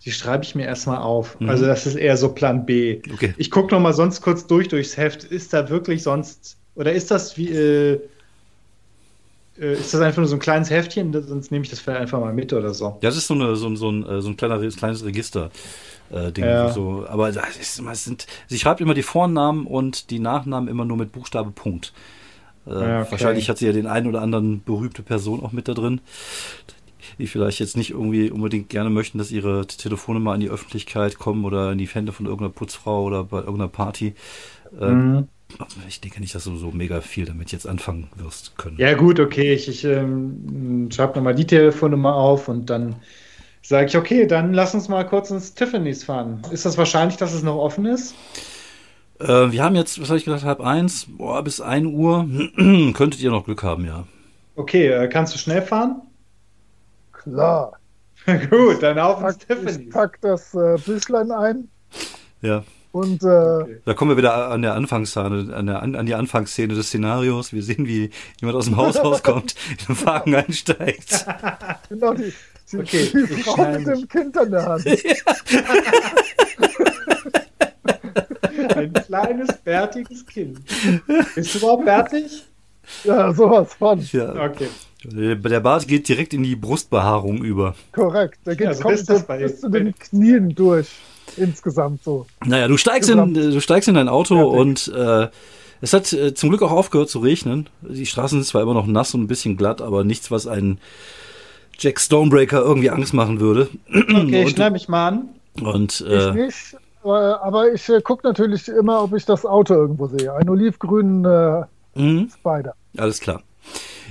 die schreibe ich mir erstmal auf. Mhm. Also das ist eher so Plan B. Okay. Ich gucke nochmal sonst kurz durch durchs Heft. Ist da wirklich sonst, oder ist das wie, äh, äh, ist das einfach nur so ein kleines Heftchen, sonst nehme ich das vielleicht einfach mal mit oder so. Ja, das ist so, eine, so, so, ein, äh, so ein kleiner, kleines Register. Äh, Ding, ja. so. Aber das ist, das sind, sie schreibt immer die Vornamen und die Nachnamen immer nur mit Buchstabe Punkt. Äh, ja, okay. Wahrscheinlich hat sie ja den einen oder anderen berühmte Person auch mit da drin, die vielleicht jetzt nicht irgendwie unbedingt gerne möchten, dass ihre Telefone mal in die Öffentlichkeit kommen oder in die Hände von irgendeiner Putzfrau oder bei irgendeiner Party. Ähm, mhm. Ich denke nicht, dass du so mega viel damit jetzt anfangen wirst können. Ja, gut, okay. Ich, ich ähm, schreibe nochmal die Telefonnummer auf und dann sage ich, okay, dann lass uns mal kurz ins Tiffany's fahren. Ist das wahrscheinlich, dass es noch offen ist? Äh, wir haben jetzt, was habe ich gesagt, halb eins, boah, bis ein Uhr. Könntet ihr noch Glück haben, ja. Okay, äh, kannst du schnell fahren? Klar. Gut, dann auf ins Tiffany's. Ich pack das äh, Büchlein ein. Ja. Und äh, da kommen wir wieder an der Anfangsszene, an, der, an die Anfangsszene des Szenarios. Wir sehen, wie jemand aus dem Haus rauskommt, in den Wagen einsteigt. Genau, die, die, okay, die Frau mit dem Kind an der Hand. Ein kleines, bärtiges Kind. Bist du überhaupt bärtig? Ja, sowas von. Ja. Okay. Der Bart geht direkt in die Brustbehaarung über. Korrekt. Der geht ja, so kommt bis, bis zu den Knien durch insgesamt so. Naja, du steigst, in, du steigst in dein Auto Fertig. und äh, es hat äh, zum Glück auch aufgehört zu regnen. Die Straßen sind zwar immer noch nass und ein bisschen glatt, aber nichts, was einen Jack Stonebreaker irgendwie Angst machen würde. Okay, ich schneide mich mal an. Und, äh, ich nicht, aber ich äh, gucke natürlich immer, ob ich das Auto irgendwo sehe. Ein olivgrünen äh, mhm. Spider. Alles klar.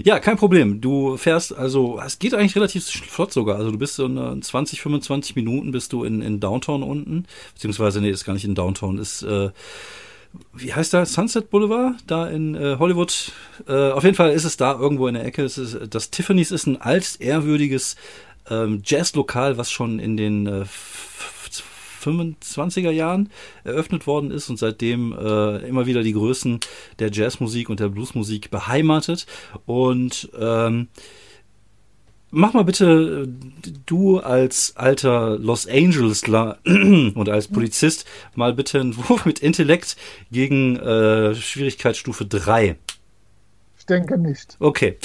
Ja, kein Problem. Du fährst, also es geht eigentlich relativ flott sogar. Also du bist so in 20, 25 Minuten bist du in, in Downtown unten. Beziehungsweise, nee, ist gar nicht in Downtown, ist, äh, wie heißt da? Sunset Boulevard? Da in äh, Hollywood. Äh, auf jeden Fall ist es da irgendwo in der Ecke. Ist, das Tiffany's ist ein alt, ehrwürdiges ähm, Jazzlokal, was schon in den äh, 25er Jahren eröffnet worden ist und seitdem äh, immer wieder die Größen der Jazzmusik und der Bluesmusik beheimatet. Und ähm, mach mal bitte du als alter Los Angelesler und als Polizist mal bitte einen Wurf mit Intellekt gegen äh, Schwierigkeitsstufe 3. Ich denke nicht. Okay.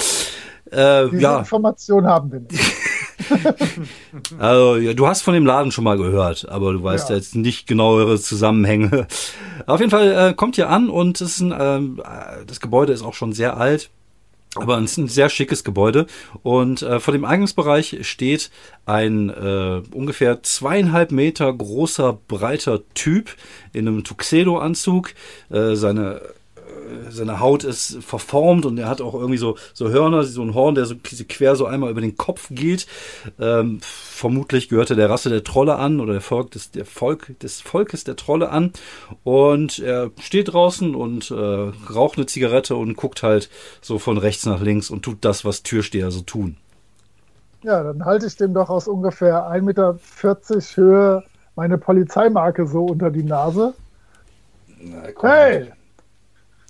Äh, Diese ja. Information haben wir nicht. also, ja, du hast von dem Laden schon mal gehört, aber du weißt ja. jetzt nicht genauere Zusammenhänge. Auf jeden Fall äh, kommt ihr an und es ist ein, ähm, äh, das Gebäude ist auch schon sehr alt. Aber es ist ein sehr schickes Gebäude und äh, vor dem Eingangsbereich steht ein äh, ungefähr zweieinhalb Meter großer, breiter Typ in einem Tuxedo-Anzug. Äh, seine seine Haut ist verformt und er hat auch irgendwie so, so Hörner, so ein Horn, der so quer so einmal über den Kopf geht. Ähm, vermutlich gehörte der Rasse der Trolle an oder der Volk des, der Volk, des Volkes der Trolle an. Und er steht draußen und äh, raucht eine Zigarette und guckt halt so von rechts nach links und tut das, was Türsteher so tun. Ja, dann halte ich dem doch aus ungefähr 1,40 Meter Höhe meine Polizeimarke so unter die Nase. Na, hey,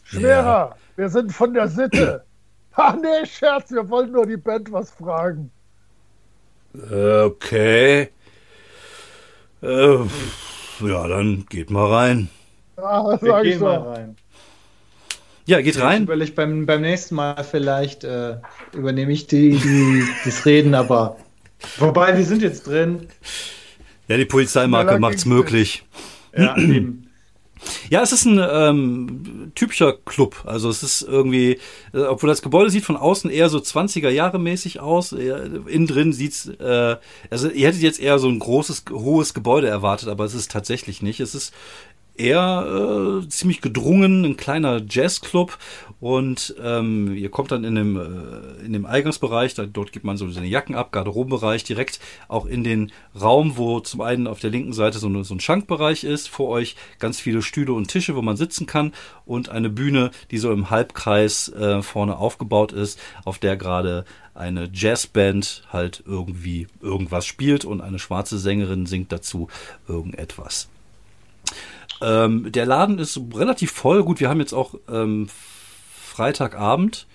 Schwerer, ja. wir sind von der Sitte. Ach nee, Scherz, wir wollen nur die Band was fragen. Okay. Äh, ja, dann geht mal rein. Ah, Wir sag ich gehen mal rein. Ja, geht Ich rein. überlege beim, beim nächsten Mal vielleicht äh, übernehme ich die, die, das Reden, aber wobei wir sind jetzt drin. Ja, die Polizeimarke macht's ging's nicht. möglich. Ja, eben. Ja, es ist ein ähm, typischer Club. Also es ist irgendwie, äh, obwohl das Gebäude sieht von außen eher so 20er Jahre mäßig aus. Eher, innen drin sieht's, äh, also ihr hättet jetzt eher so ein großes, hohes Gebäude erwartet, aber es ist tatsächlich nicht. Es ist eher äh, ziemlich gedrungen, ein kleiner Jazzclub und ähm, ihr kommt dann in dem, äh, in dem Eingangsbereich, da, dort gibt man so seine Jacken ab, Garderobenbereich, direkt auch in den Raum, wo zum einen auf der linken Seite so, eine, so ein Schankbereich ist, vor euch ganz viele Stühle und Tische, wo man sitzen kann und eine Bühne, die so im Halbkreis äh, vorne aufgebaut ist, auf der gerade eine Jazzband halt irgendwie irgendwas spielt und eine schwarze Sängerin singt dazu irgendetwas. Ähm, der Laden ist relativ voll. Gut, wir haben jetzt auch ähm, Freitagabend.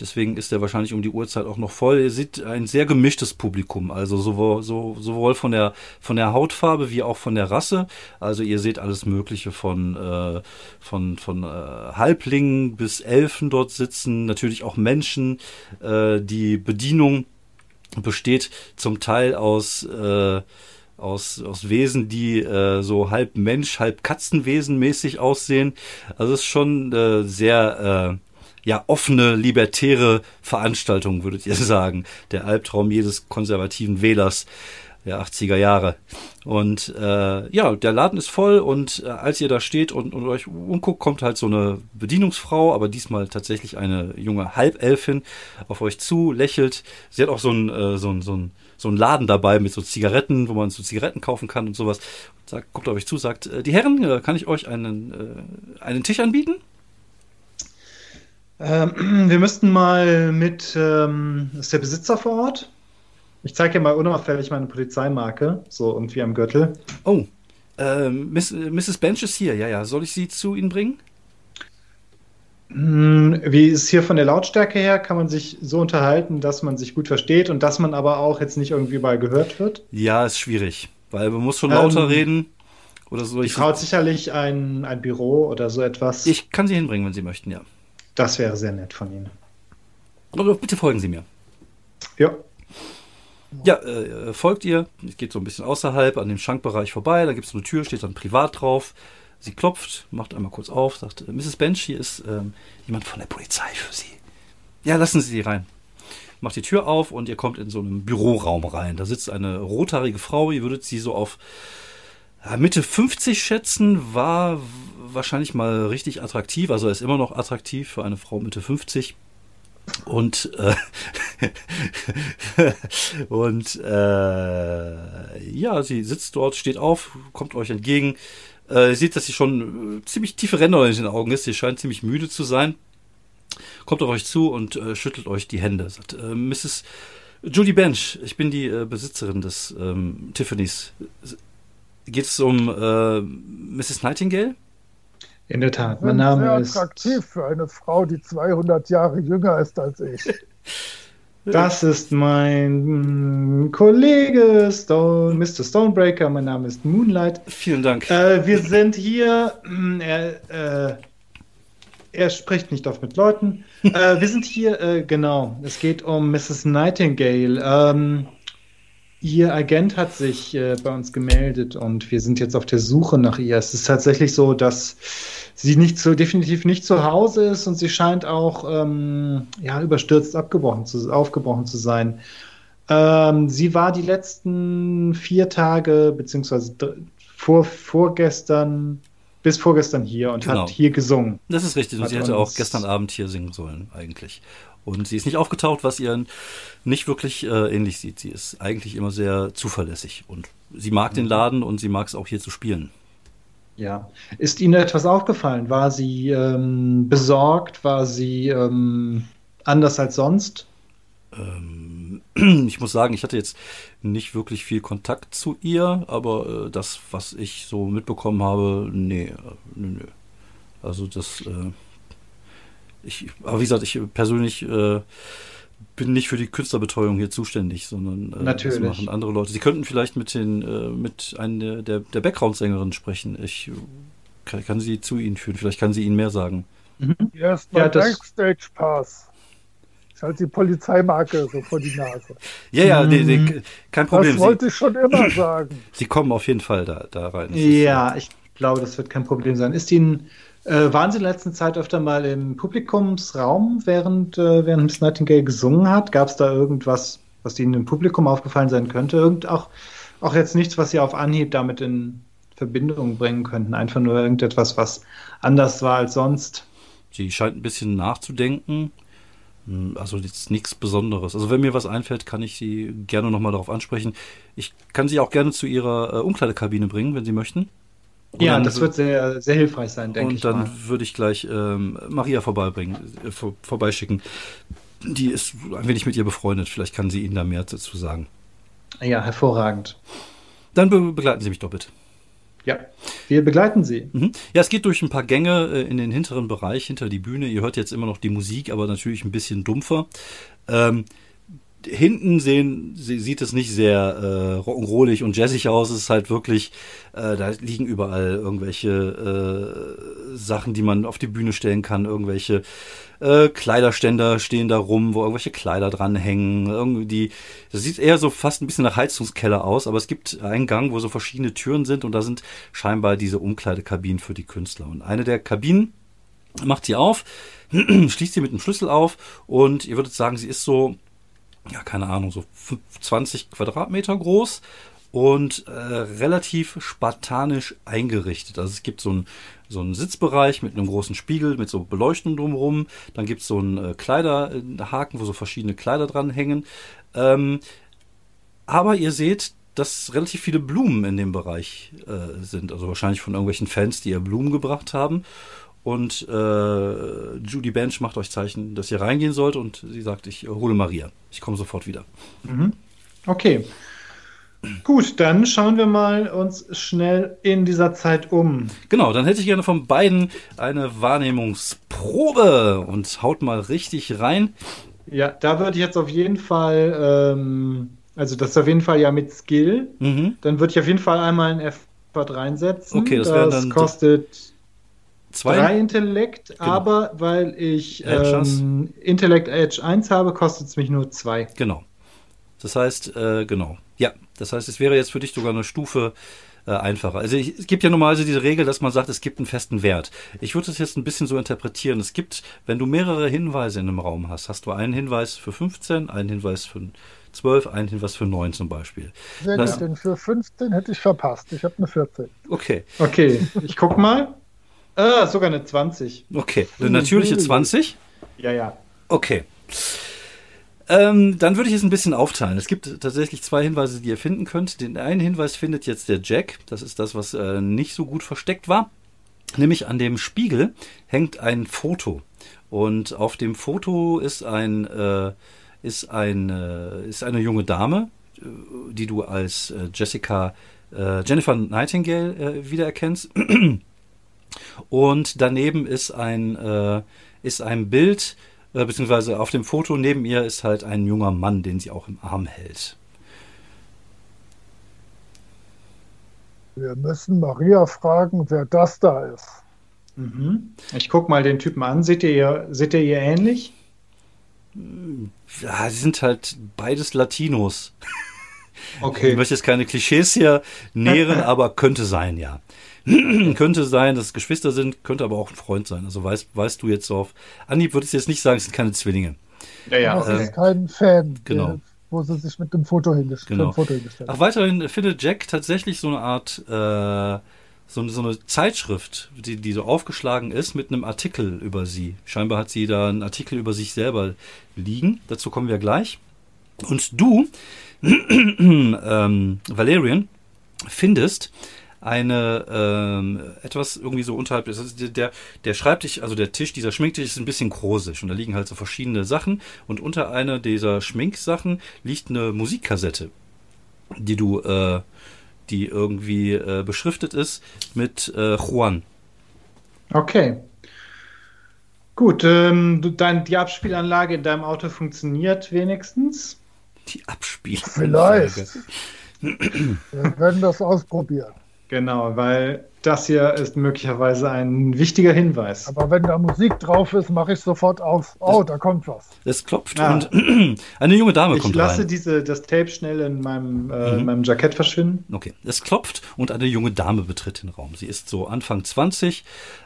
Deswegen ist er wahrscheinlich um die Uhrzeit auch noch voll. Ihr seht ein sehr gemischtes Publikum, also sowohl, so, sowohl von der von der Hautfarbe wie auch von der Rasse. Also ihr seht alles Mögliche von äh, von von äh, Halblingen bis Elfen dort sitzen, natürlich auch Menschen. Äh, die Bedienung besteht zum Teil aus äh, aus, aus Wesen, die äh, so halb Mensch, halb Katzenwesen mäßig aussehen. Also es ist schon äh, sehr äh, ja offene, libertäre Veranstaltung, würdet ihr sagen. Der Albtraum jedes konservativen Wählers der 80er Jahre. Und äh, ja, der Laden ist voll und äh, als ihr da steht und, und euch umguckt, kommt halt so eine Bedienungsfrau, aber diesmal tatsächlich eine junge Halbelfin auf euch zu, lächelt. Sie hat auch so ein, äh, so ein, so ein so ein Laden dabei mit so Zigaretten, wo man so Zigaretten kaufen kann und sowas. Sagt, kommt auf euch zu, sagt, äh, die Herren, äh, kann ich euch einen, äh, einen Tisch anbieten? Ähm, wir müssten mal mit, ähm, ist der Besitzer vor Ort? Ich zeige dir mal unauffällig meine Polizeimarke, so irgendwie am Gürtel. Oh, ähm, Miss, Mrs. Bench ist hier, ja, ja. Soll ich sie zu Ihnen bringen? Hm, Wie ist hier von der Lautstärke her? Kann man sich so unterhalten, dass man sich gut versteht und dass man aber auch jetzt nicht irgendwie bei gehört wird? Ja, ist schwierig, weil man muss schon lauter Ähm, reden. Oder so. Ich, Frau hat sicherlich ein, ein Büro oder so etwas. ich kann sie hinbringen, wenn Sie möchten, ja. Das wäre sehr nett von Ihnen. Aber bitte folgen Sie mir. Ja. Ja, äh, folgt ihr. Es geht so ein bisschen außerhalb an dem Schankbereich vorbei. Da gibt es eine Tür, steht dann privat drauf. Sie klopft, macht einmal kurz auf, sagt, äh, Mrs. Bench, hier ist ähm, jemand von der Polizei für Sie. Ja, lassen Sie sie rein. Macht die Tür auf und ihr kommt in so einen Büroraum rein. Da sitzt eine rothaarige Frau. Ihr würdet sie so auf Mitte 50 schätzen, war wahrscheinlich mal richtig attraktiv. Also ist immer noch attraktiv für eine Frau Mitte 50. Und, äh, und äh, ja, sie sitzt dort, steht auf, kommt euch entgegen. Äh, ihr seht, dass sie schon äh, ziemlich tiefe Ränder in den Augen ist. Sie scheint ziemlich müde zu sein. Kommt auf euch zu und äh, schüttelt euch die Hände. Sagt, äh, Mrs. Judy Bench, ich bin die äh, Besitzerin des ähm, Tiffany's. Geht es um äh, Mrs. Nightingale? In der Tat. Mein Name sehr ist. attraktiv für eine Frau, die 200 Jahre jünger ist als ich. Das ist mein mm, Kollege Stone, Mr. Stonebreaker. Mein Name ist Moonlight. Vielen Dank. Äh, wir sind hier. mm, Er, äh, er spricht nicht oft mit Leuten. Äh, wir sind hier, äh, genau. Es geht um Mrs. Nightingale. Ähm, ihr Agent hat sich äh, bei uns gemeldet und wir sind jetzt auf der Suche nach ihr. Es ist tatsächlich so, dass sie nicht so definitiv nicht zu Hause ist und sie scheint auch ähm, ja überstürzt abgebrochen zu, aufgebrochen zu sein. Ähm, sie war die letzten vier Tage beziehungsweise vor vorgestern bis vorgestern hier und Genau. hat hier gesungen. Das ist richtig. Und sie hätte auch gestern Abend hier singen sollen, eigentlich. Und sie ist nicht aufgetaucht, was ihr nicht wirklich äh, ähnlich sieht. Sie ist eigentlich immer sehr zuverlässig. Und sie mag den Laden und sie mag es auch hier zu spielen. Ja. Ist Ihnen etwas aufgefallen? War sie ähm, besorgt? War sie ähm, anders als sonst? Ähm, ich muss sagen, ich hatte jetzt nicht wirklich viel Kontakt zu ihr, aber äh, das, was ich so mitbekommen habe, nee, äh, nö, nö. Also das, äh, ich, aber wie gesagt, ich persönlich äh, bin nicht für die Künstlerbetreuung hier zuständig, sondern äh, Natürlich. das machen andere Leute. Sie könnten vielleicht mit den, äh, mit einer der, der Background-Sängerinnen sprechen. Ich kann, kann sie zu Ihnen führen. Vielleicht kann sie Ihnen mehr sagen. Erstmal Ja, Backstage Pass. Ich halte die Polizeimarke so vor die Nase. Ja, ja, die, die, kein Problem. Das Sie, wollte ich schon immer sagen. sie kommen auf jeden Fall da, da rein. Das ist, Ja, ich glaube, das wird kein Problem sein. Ist Ihnen, äh, waren Sie in letzter Zeit öfter mal im Publikumsraum, während, äh, während Miss Nightingale gesungen hat? Gab es da irgendwas, was Ihnen im Publikum aufgefallen sein könnte? Irgend auch, auch jetzt nichts, was Sie auf Anhieb damit in Verbindung bringen könnten. Einfach nur irgendetwas, was anders war als sonst. Sie scheint ein bisschen nachzudenken. Hm, Also jetzt nichts Besonderes. Also wenn mir was einfällt, kann ich Sie gerne nochmal darauf ansprechen. Ich kann Sie auch gerne zu Ihrer äh, Umkleidekabine bringen, wenn Sie möchten. Und Ja, dann das wird sehr, sehr hilfreich sein, denke Und ich dann mal. würde ich gleich ähm, Maria vorbeibringen, äh, vor, vorbeischicken. Die ist ein wenig mit ihr befreundet. Vielleicht kann sie Ihnen da mehr dazu sagen. Ja, hervorragend. Dann be begleiten Sie mich doch bitte. Ja, wir begleiten Sie. Mhm. Ja, es geht durch ein paar Gänge äh, in den hinteren Bereich, hinter die Bühne. Ihr hört jetzt immer noch die Musik, aber natürlich ein bisschen dumpfer. Ähm, hinten sehen, sie, sieht es nicht sehr äh, rock'n'rollig und jazzig aus. Es ist halt wirklich, äh, da liegen überall irgendwelche äh, Sachen, die man auf die Bühne stellen kann. Irgendwelche äh, Kleiderständer stehen da rum, wo irgendwelche Kleider dranhängen. Irgendwie, das sieht eher so fast ein bisschen nach Heizungskeller aus, aber es gibt einen Gang, wo so verschiedene Türen sind und da sind scheinbar diese Umkleidekabinen für die Künstler. Und eine der Kabinen macht sie auf, schließt sie mit dem Schlüssel auf und ihr würdet sagen, sie ist so, ja, keine Ahnung, so 20 Quadratmeter groß und äh, relativ spartanisch eingerichtet. Also es gibt so einen so einen Sitzbereich mit einem großen Spiegel, mit so Beleuchtung drumherum. Dann gibt es so einen äh, Kleiderhaken, wo so verschiedene Kleider dran hängen. Ähm, aber ihr seht, dass relativ viele Blumen in dem Bereich äh, sind. Also wahrscheinlich von irgendwelchen Fans, die ihr Blumen gebracht haben. Und äh, Judy Bench macht euch Zeichen, dass ihr reingehen sollt. Und sie sagt, ich hole Maria. Ich komme sofort wieder. Okay. Gut, dann schauen wir mal uns schnell in dieser Zeit um. Genau, dann hätte ich gerne von beiden eine Wahrnehmungsprobe und haut mal richtig rein. Ja, da würde ich jetzt auf jeden Fall, ähm, also das ist auf jeden Fall ja mit Skill. Mhm. Dann würde ich auf jeden Fall einmal ein Effort reinsetzen. Okay, das wären das dann kostet Zwei. drei Intellekt, aber weil ich ähm, Intellekt Edge 1 habe, kostet es mich nur zwei. Genau. Das heißt, äh, genau. Ja, das heißt, es wäre jetzt für dich sogar eine Stufe äh, einfacher. Also ich, es gibt ja normalerweise diese Regel, dass man sagt, es gibt einen festen Wert. Ich würde das jetzt ein bisschen so interpretieren. Es gibt, wenn du mehrere Hinweise in einem Raum hast, hast du einen Hinweis für 15, einen Hinweis für 12, einen Hinweis für 9 zum Beispiel. Sehr Das- gut, denn für 15 hätte ich verpasst. Ich habe eine 14. Okay, Okay, ich guck mal. Ah, sogar eine 20. okay. Eine natürliche Mhm. 20. Ja, ja. Okay. Ähm, dann würde ich es ein bisschen aufteilen. Es gibt tatsächlich zwei Hinweise, die ihr finden könnt. Den einen Hinweis findet jetzt der Jack. Das ist das, was äh, nicht so gut versteckt war. Nämlich an dem Spiegel hängt ein Foto. Und auf dem Foto ist ein, äh, ist ein, äh, ist eine junge Dame, äh, die du als äh, Jessica, äh, Jennifer Nightingale äh, wiedererkennst. Und daneben ist ein, äh, ist ein Bild, äh, beziehungsweise auf dem Foto neben ihr ist halt ein junger Mann, den sie auch im Arm hält. Wir müssen Maria fragen, wer das da ist. Mhm. Ich guck mal den Typen an. Seht ihr ihr, seht ihr ihr ähnlich? Ja, sie sind halt beides Latinos. Ich Okay. möchte jetzt keine Klischees hier nähren, aber könnte sein, ja. könnte sein, dass es Geschwister sind, könnte aber auch ein Freund sein. Also weißt, weißt du jetzt so auf Anhieb, würdest du jetzt nicht sagen, es sind keine Zwillinge. Ja, ja. das äh, ist kein Fan, genau. der, wo sie sich mit dem Foto hingestellt, Genau. dem Foto hingestellt Ach, weiterhin findet Jack tatsächlich so eine Art, äh, so, so eine Zeitschrift, die, die so aufgeschlagen ist mit einem Artikel über sie. Scheinbar hat sie da einen Artikel über sich selber liegen. Dazu kommen wir gleich. Und du, ähm, Valerian, findest eine ähm, etwas irgendwie so unterhalb ist der- der Schreibtisch also der Tisch dieser Schminktisch ist ein bisschen großig und da liegen halt so verschiedene Sachen und unter einer dieser Schminksachen liegt eine Musikkassette die du äh, die irgendwie äh, beschriftet ist mit äh, Juan Okay. Gut, ähm, du, dein, die Abspielanlage in deinem Auto funktioniert wenigstens. die Abspielung Vielleicht. Wir werden das ausprobieren. Genau, weil das hier ist möglicherweise ein wichtiger Hinweis. Aber wenn da Musik drauf ist, mache ich sofort auf. Oh, da kommt was. Es klopft ah. und eine junge Dame ich kommt rein. Ich lasse diese, das Tape schnell in meinem, äh, mhm. in meinem Jackett verschwinden. Okay, es klopft und eine junge Dame betritt den Raum. Sie ist so Anfang 20,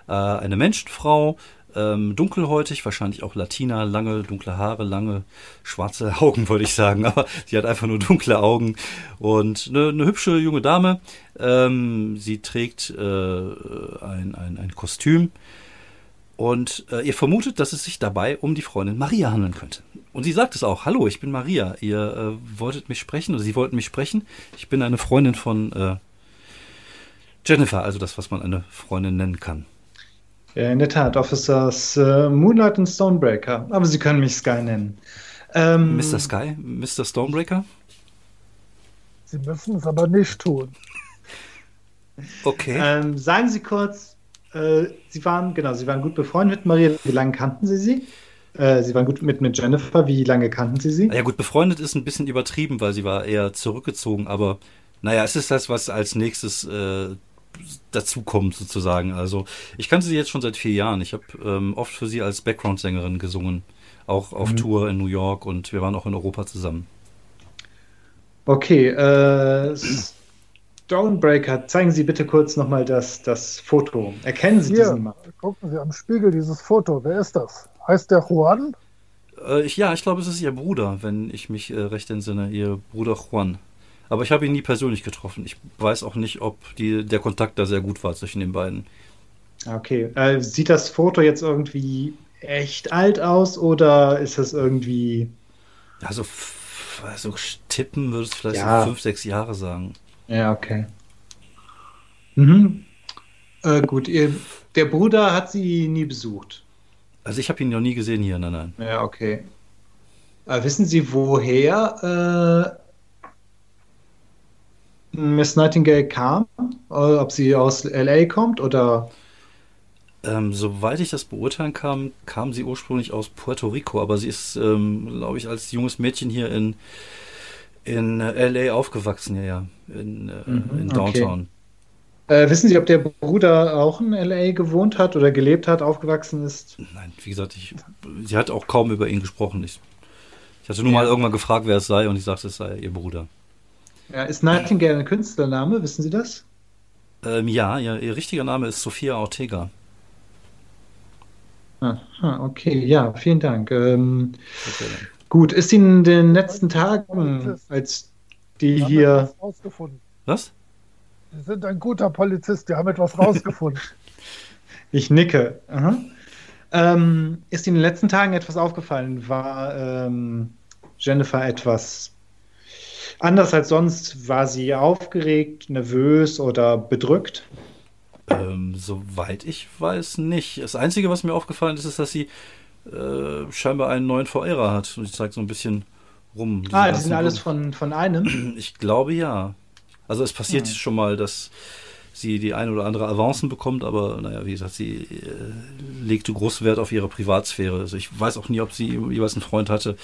äh, eine Menschenfrau, ähm, dunkelhäutig, wahrscheinlich auch Latina, lange dunkle Haare, lange schwarze Augen, wollte ich sagen, aber sie hat einfach nur dunkle Augen und eine, eine hübsche junge Dame. Ähm, sie trägt äh, ein, ein, ein Kostüm und äh, ihr vermutet, dass es sich dabei um die Freundin Maria handeln könnte. Und sie sagt es auch, hallo, ich bin Maria, ihr äh, wolltet mich sprechen oder sie wollten mich sprechen. Ich bin eine Freundin von äh, Jennifer, also das, was man eine Freundin nennen kann. Ja, in der Tat, Officers äh, Moonlight und Stonebreaker. Aber Sie können mich Sky nennen. Ähm, Mr. Sky? Mr. Stonebreaker? Sie müssen es aber nicht tun. Okay. Ähm, sagen Sie kurz, äh, Sie waren, genau, Sie waren gut befreundet mit Maria. Wie lange kannten Sie sie? Äh, sie waren gut mit, mit Jennifer. Wie lange kannten Sie sie? Ja, gut, befreundet ist ein bisschen übertrieben, weil sie war eher zurückgezogen. Aber naja, es ist das, was als nächstes äh, dazukommt sozusagen. Also ich kannte sie jetzt schon seit vier Jahren. Ich habe ähm, oft für sie als Background-Sängerin gesungen, auch auf mhm. Tour in New York und wir waren auch in Europa zusammen. Okay, äh, Stonebreaker, zeigen Sie bitte kurz nochmal das, das Foto. Erkennen Sie Hier, diesen Mann? Gucken Sie am Spiegel dieses Foto. Wer ist das? Heißt der Juan? Äh, ich, ja, ich glaube, es ist Ihr Bruder, wenn ich mich äh, recht entsinne. Ihr Bruder Juan. Aber ich habe ihn nie persönlich getroffen. Ich weiß auch nicht, ob die, der Kontakt da sehr gut war zwischen den beiden. Okay. Äh, sieht das Foto jetzt irgendwie echt alt aus oder ist das irgendwie. Also, also tippen würde es vielleicht ja. so fünf, sechs Jahre sagen. Ja, okay. Mhm. Äh, gut, ihr, der Bruder hat sie nie besucht. Also ich habe ihn noch nie gesehen hier, nein, nein. Ja, okay. Äh, wissen Sie, woher äh, Miss Nightingale kam? Äh, ob sie aus LA kommt oder? Ähm, soweit ich das beurteilen kann, kam sie ursprünglich aus Puerto Rico, aber sie ist, ähm, glaube ich, als junges Mädchen hier in, in äh, LA aufgewachsen, ja, ja, in, äh, mhm, in Downtown. Okay. Äh, wissen Sie, ob der Bruder auch in LA gewohnt hat oder gelebt hat, aufgewachsen ist? Nein, wie gesagt, ich, sie hat auch kaum über ihn gesprochen. Ich, ich hatte nur ja. mal irgendwann gefragt, wer es sei, und ich sagte, es sei ihr Bruder. Ja, ist Nightingale ein Künstlername? Wissen Sie das? Ähm, ja, ja, ihr richtiger Name ist Sophia Ortega. Aha, okay, ja, vielen Dank. Ähm, okay. Gut, ist Ihnen in den letzten Tagen, als die hier. Was? Sie sind ein guter Polizist, die haben etwas rausgefunden. ich nicke. Ähm, ist Ihnen in den letzten Tagen etwas aufgefallen? War ähm, Jennifer etwas Anders als sonst war sie aufgeregt, nervös oder bedrückt? Ähm, soweit ich weiß nicht. Das Einzige, was mir aufgefallen ist, ist, dass sie äh, scheinbar einen neuen VR hat. Und ich zeige so ein bisschen rum. Ah, die sind alles von, von einem? Ich glaube ja. Also es passiert hm. schon mal, dass sie die eine oder andere Avancen bekommt, aber naja, wie gesagt, sie äh, legte großen Wert auf ihre Privatsphäre. Also ich weiß auch nie, ob sie jeweils einen Freund hatte,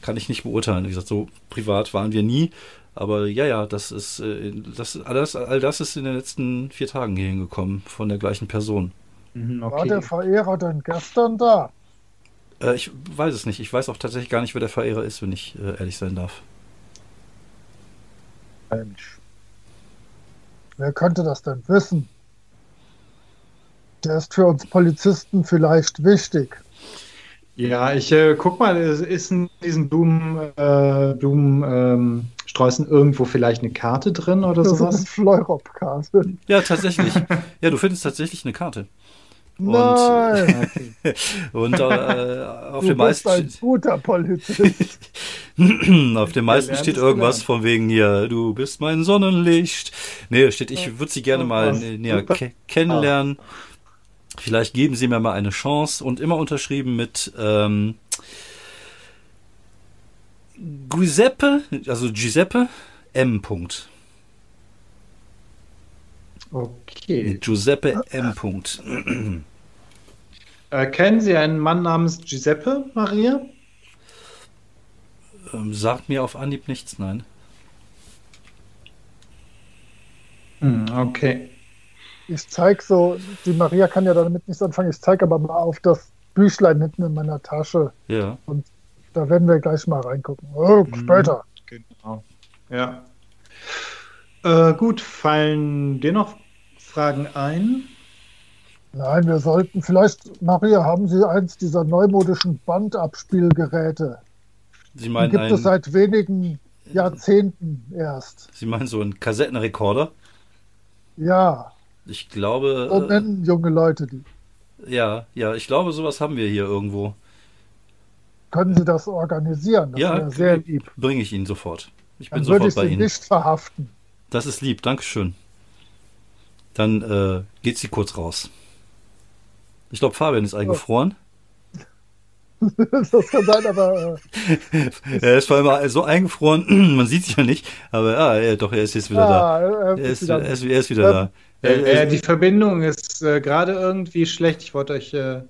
kann ich nicht beurteilen. Wie gesagt, so privat waren wir nie. Aber ja, ja, das ist, äh, das, alles, all das ist in den letzten vier Tagen hier hingekommen von der gleichen Person. Mhm, okay. War der Verehrer denn gestern da? Äh, ich weiß es nicht. Ich weiß auch tatsächlich gar nicht, wer der Verehrer ist, wenn ich äh, ehrlich sein darf. Mensch. Wer könnte das denn wissen? Der ist für uns Polizisten vielleicht wichtig. Ja, ich äh, guck mal, ist in diesen Blumen, äh, Blumensträußen ähm, irgendwo vielleicht eine Karte drin oder das sowas? Ist eine Fleurop-Karte. Ja, tatsächlich. ja, du findest tatsächlich eine Karte. Nein! Und, äh, auf du dem meisten. ein guter Polizist. auf dem meisten steht irgendwas von wegen hier, du bist mein Sonnenlicht. Nee, steht, ich würde sie gerne mal näher ke kennenlernen. Vielleicht geben sie mir mal eine Chance und immer unterschrieben mit ähm, Giuseppe, also Giuseppe M. Punkt. Okay. Giuseppe M. Punkt. Äh, kennen Sie einen Mann namens Giuseppe, Maria? Ähm, sagt mir auf Anhieb nichts, nein. Hm, okay. Ich zeige so, die Maria kann ja damit nichts anfangen, ich zeige aber mal auf das Büchlein hinten in meiner Tasche. Ja. Und da werden wir gleich mal reingucken. Oh, Mhm. später. Genau. Ja. Äh, gut, fallen dir noch Fragen ein? Nein, wir sollten vielleicht, Maria, haben Sie eins dieser neumodischen Bandabspielgeräte? Sie meinen, gibt es ein, seit wenigen Jahrzehnten erst. Sie meinen so einen Kassettenrekorder? Ja, Ich glaube, so äh, nennen junge Leute die. ja, ja, ich glaube, sowas haben wir hier irgendwo. Können Sie das organisieren? Das Ja, sehr lieb. Bringe ich Ihnen sofort. Ich bin Dann ich sofort bei Sie Ihnen. nicht verhaften. Das ist lieb, Dankeschön. Dann äh, geht sie kurz raus. Ich glaube, Fabian ist eingefroren. das kann sein, aber äh, Er ist vor allem so eingefroren, man sieht sich ja nicht, aber ja, er, doch, er ist jetzt wieder da. ja, er ist er ist, er ist wieder da. Äh, Er- äh, die Verbindung ist äh, gerade irgendwie schlecht. Ich wollte euch. Äh,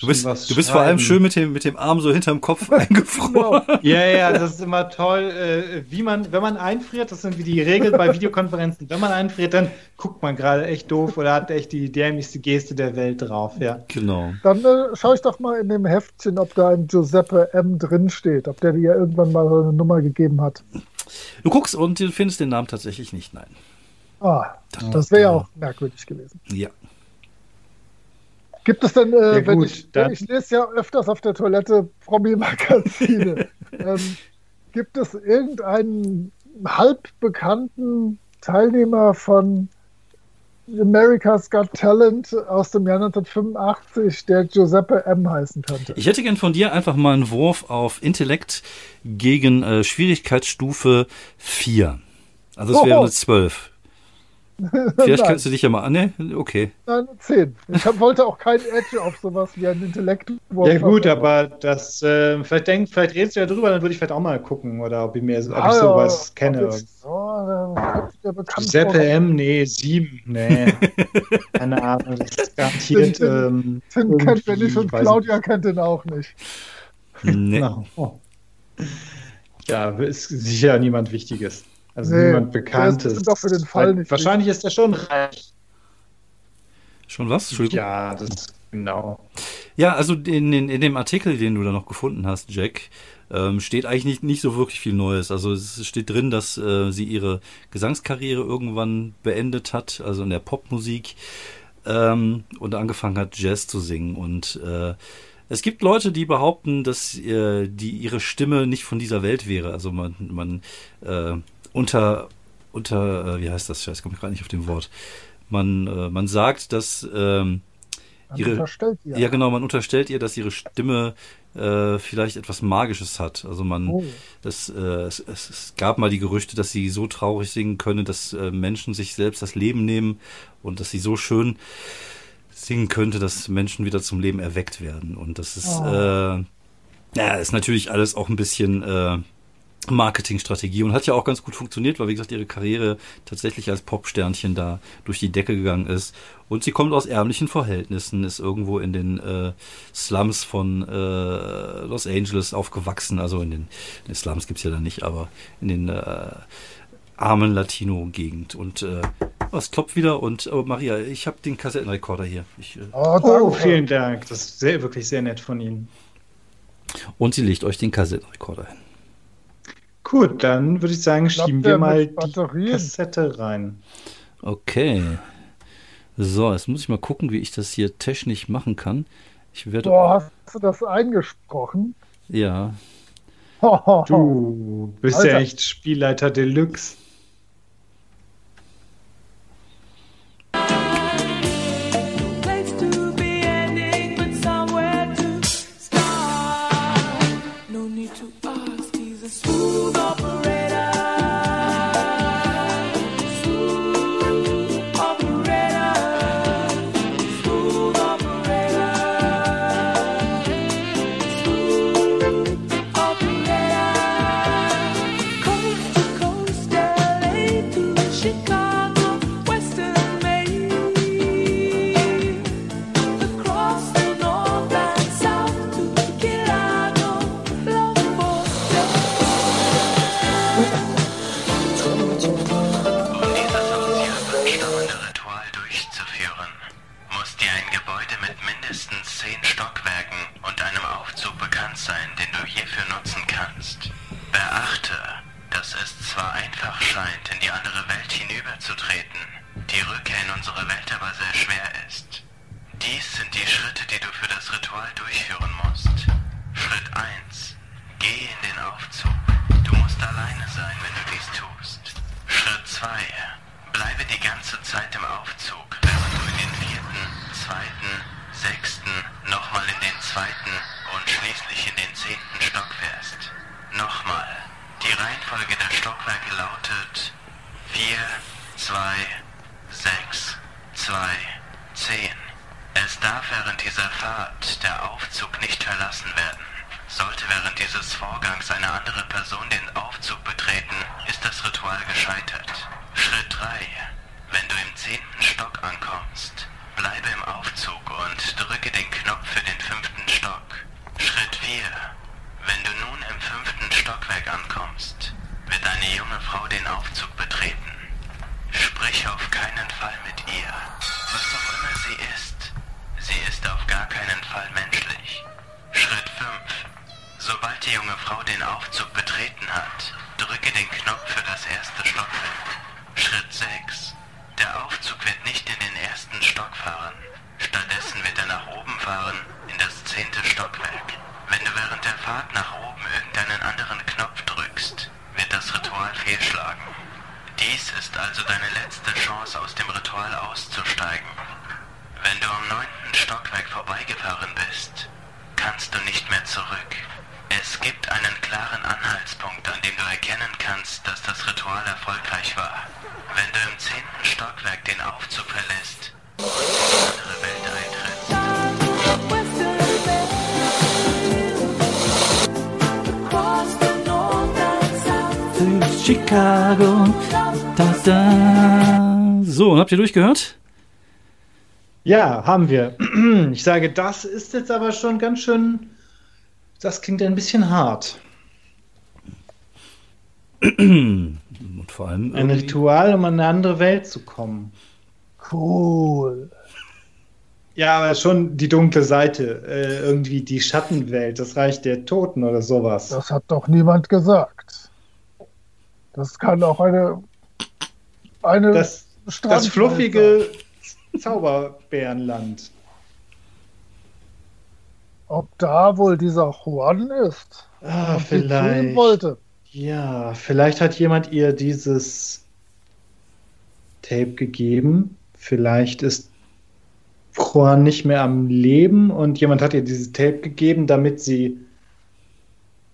Du bist, du bist vor allem schön mit dem, mit dem Arm so hinterm Kopf eingefroren. Ja, ja, das ist immer toll, äh, wie man, wenn man einfriert, das sind wie die Regeln bei Videokonferenzen. Wenn man einfriert, dann guckt man gerade echt doof oder hat echt die dämlichste Geste der Welt drauf, ja. Genau. Dann äh, schaue ich doch mal in dem Heftchen, ob da ein Giuseppe M drin steht, ob der dir ja irgendwann mal so eine Nummer gegeben hat. Du guckst und du findest den Namen tatsächlich nicht, nein. Ah, das wäre ja auch merkwürdig gewesen. Ja. Gibt es denn, äh, Ja, wenn gut, ich, dann- ich lese ja öfters auf der Toilette Promi-Magazine, ähm, gibt es irgendeinen halb bekannten Teilnehmer von America's Got Talent aus dem Jahr 1985, der Giuseppe M heißen könnte? Ich hätte gern von dir einfach mal einen Wurf auf Intellekt gegen äh, Schwierigkeitsstufe 4. Also es Oh. wäre eine 12. Vielleicht kannst du dich ja mal an. Ne? Okay. Nein, 10. Ich hab, wollte auch kein Edge auf sowas wie ein Intellekt. Ja gut, aber das, äh, vielleicht denk, vielleicht redest du ja drüber, dann würde ich vielleicht auch mal gucken, oder ob ich mir, ob ich Ah, sowas ja, kenne. ich- Oh, da kommt der bekannt Giuseppe vor. M, nee, 7, nee. Keine Ahnung, das ist garantiert. Den- ähm, kennt wir nicht und Claudia kennt den auch nicht. Nee. Na, oh. Ja, ist sicher niemand Wichtiges. Also Nee, niemand ist Bekanntes. bestimmt auch für den Fall Weil nicht Wahrscheinlich ist er schon reich. Schon was? Entschuldigung. Ja, das genau. Ja, also in, in, in dem Artikel, den du da noch gefunden hast, Jack, ähm, steht eigentlich nicht, nicht so wirklich viel Neues. Also es steht drin, dass äh, sie ihre Gesangskarriere irgendwann beendet hat, also in der Popmusik, ähm, und angefangen hat, Jazz zu singen. Und äh, es gibt Leute, die behaupten, dass äh, die ihre Stimme nicht von dieser Welt wäre. Also man, man äh, unter, unter, äh, wie heißt das? Ich komme gerade nicht auf dem Wort. Man, äh, man sagt, dass ähm, ihre- ja, genau, man unterstellt ihr, dass ihre Stimme äh, vielleicht etwas Magisches hat. Also man, Oh. das, äh, es, es, es gab mal die Gerüchte, dass sie so traurig singen könne, dass äh, Menschen sich selbst das Leben nehmen und dass sie so schön singen könnte, dass Menschen wieder zum Leben erweckt werden. Und das ist, Oh. äh, ja, ist natürlich alles auch ein bisschen äh, Marketingstrategie und hat ja auch ganz gut funktioniert, weil wie gesagt ihre Karriere tatsächlich als Popsternchen da durch die Decke gegangen ist. Und sie kommt aus ärmlichen Verhältnissen, ist irgendwo in den äh, Slums von äh, Los Angeles aufgewachsen. Also in den, in den Slums gibt's ja da nicht, aber in den äh, armen Latino-Gegend. Und äh, oh, es klopft wieder und oh, Maria, ich habe den Kassettenrekorder hier. Ich, äh, Oh. Oh, vielen Dank. Das ist sehr, wirklich sehr nett von Ihnen. und sie legt euch den Kassettenrekorder hin. Gut, dann würde ich sagen, schieben wir mal die? Kassette rein. Okay. So, jetzt muss ich mal gucken, wie ich das hier technisch machen kann. Ich werde. Boah, hast du das eingesprochen? Ja. Du bist ja Alter. echt Spielleiter Deluxe. Die Rückkehr in unsere Welt aber sehr schwer ist. Dies sind die Schritte, die du für das Ritual durchführen musst. Schritt 1. Geh in den Aufzug. Du musst alleine sein, wenn du dies tust. Schritt 2. Bleibe die ganze Zeit im Aufzug, während du in den vierten, zweiten, sechsten, nochmal in den zweiten und schließlich in den zehnten Stock fährst. Nochmal. Die Reihenfolge der Stockwerke lautet 4, 2, 6, 2, 10. Es darf während dieser Fahrt der Aufzug nicht verlassen werden. Sollte während dieses Vorgangs eine andere Person den Aufzug betreten, ist das Ritual gescheitert. Schritt 3. Wenn du im zehnten Stock ankommst, bleibe im Aufzug und drücke den Knopf für den fünften Stock. Schritt 4. Wenn du nun im fünften Stockwerk ankommst, wird eine junge Frau den Aufzug betreten. Sprich auf keinen Fall mit ihr, was auch immer sie ist. Sie ist auf gar keinen Fall menschlich. Schritt 5. Sobald die junge Frau den Aufzug betreten hat, drücke den Knopf für das erste Stockwerk. Schritt 6. Der Aufzug wird nicht in den ersten Stock fahren. Stattdessen wird er nach oben fahren, in das zehnte Stockwerk. Wenn du während der Fahrt nach oben irgendeinen anderen Knopf drückst, wird das Ritual fehlschlagen. Dies ist also deine letzte Chance, aus dem Ritual auszusteigen. Wenn du am neunten Stockwerk vorbeigefahren bist, kannst du nicht mehr zurück. Es gibt einen klaren Anhaltspunkt, an dem du erkennen kannst, dass das Ritual erfolgreich war. Wenn du im zehnten Stockwerk den Aufzug verlässt und in die andere Welt eintrittst, Chicago. Da, da. So, habt ihr durchgehört? Ja, haben wir. Ich sage, das ist jetzt aber schon ganz schön. Das klingt ein bisschen hart. Und vor allem. Ein Ritual, um an eine andere Welt zu kommen. Cool. Ja, aber schon die dunkle Seite. Äh, irgendwie die Schattenwelt, das Reich der Toten oder sowas. Das hat doch niemand gesagt. Das kann auch eine, eine Das, das fluffige. Zauberbärenland. Ob da wohl dieser Juan ist, Ah, vielleicht. wollte. Ja, vielleicht hat jemand ihr dieses Tape gegeben. Vielleicht ist Juan nicht mehr am Leben und jemand hat ihr dieses Tape gegeben, damit sie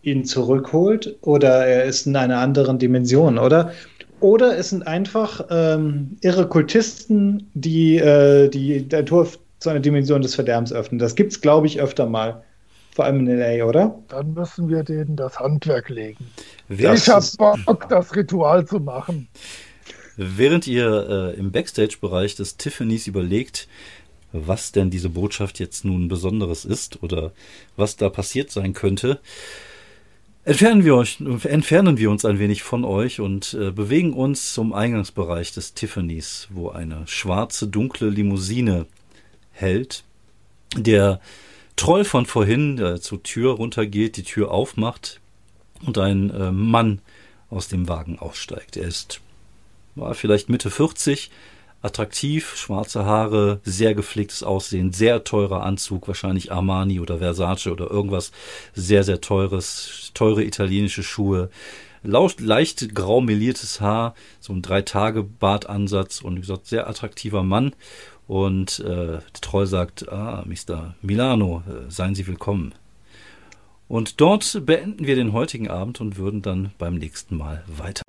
ihn zurückholt. Oder er ist in einer anderen Dimension, oder? Oder es sind einfach ähm, irre Kultisten, die äh, die der Tor zu einer Dimension des Verderbens öffnen. Das gibt's, glaube ich, öfter mal. Vor allem in LA, oder? Dann müssen wir denen das Handwerk legen. Während, ich hab Bock, das Ritual zu machen. während ihr äh, im Backstage-Bereich des Tiffany's überlegt, was denn diese Botschaft jetzt nun Besonderes ist oder was da passiert sein könnte, entfernen wir, euch, entfernen wir uns ein wenig von euch und äh, bewegen uns zum Eingangsbereich des Tiffany's, wo eine schwarze, dunkle Limousine hält. Der Troll von vorhin, der zur Tür runtergeht, die Tür aufmacht und ein äh, Mann aus dem Wagen aussteigt. Er ist war vielleicht Mitte 40, attraktiv, schwarze Haare, sehr gepflegtes Aussehen, sehr teurer Anzug, wahrscheinlich Armani oder Versace oder irgendwas sehr, sehr teures, teure italienische Schuhe, leicht grau meliertes Haar, so ein Drei-Tage-Bartansatz und wie gesagt, sehr attraktiver Mann. Und äh, Troll sagt, ah, Mr. Milano, äh, seien Sie willkommen. Und dort beenden wir den heutigen Abend und würden dann beim nächsten Mal weiter.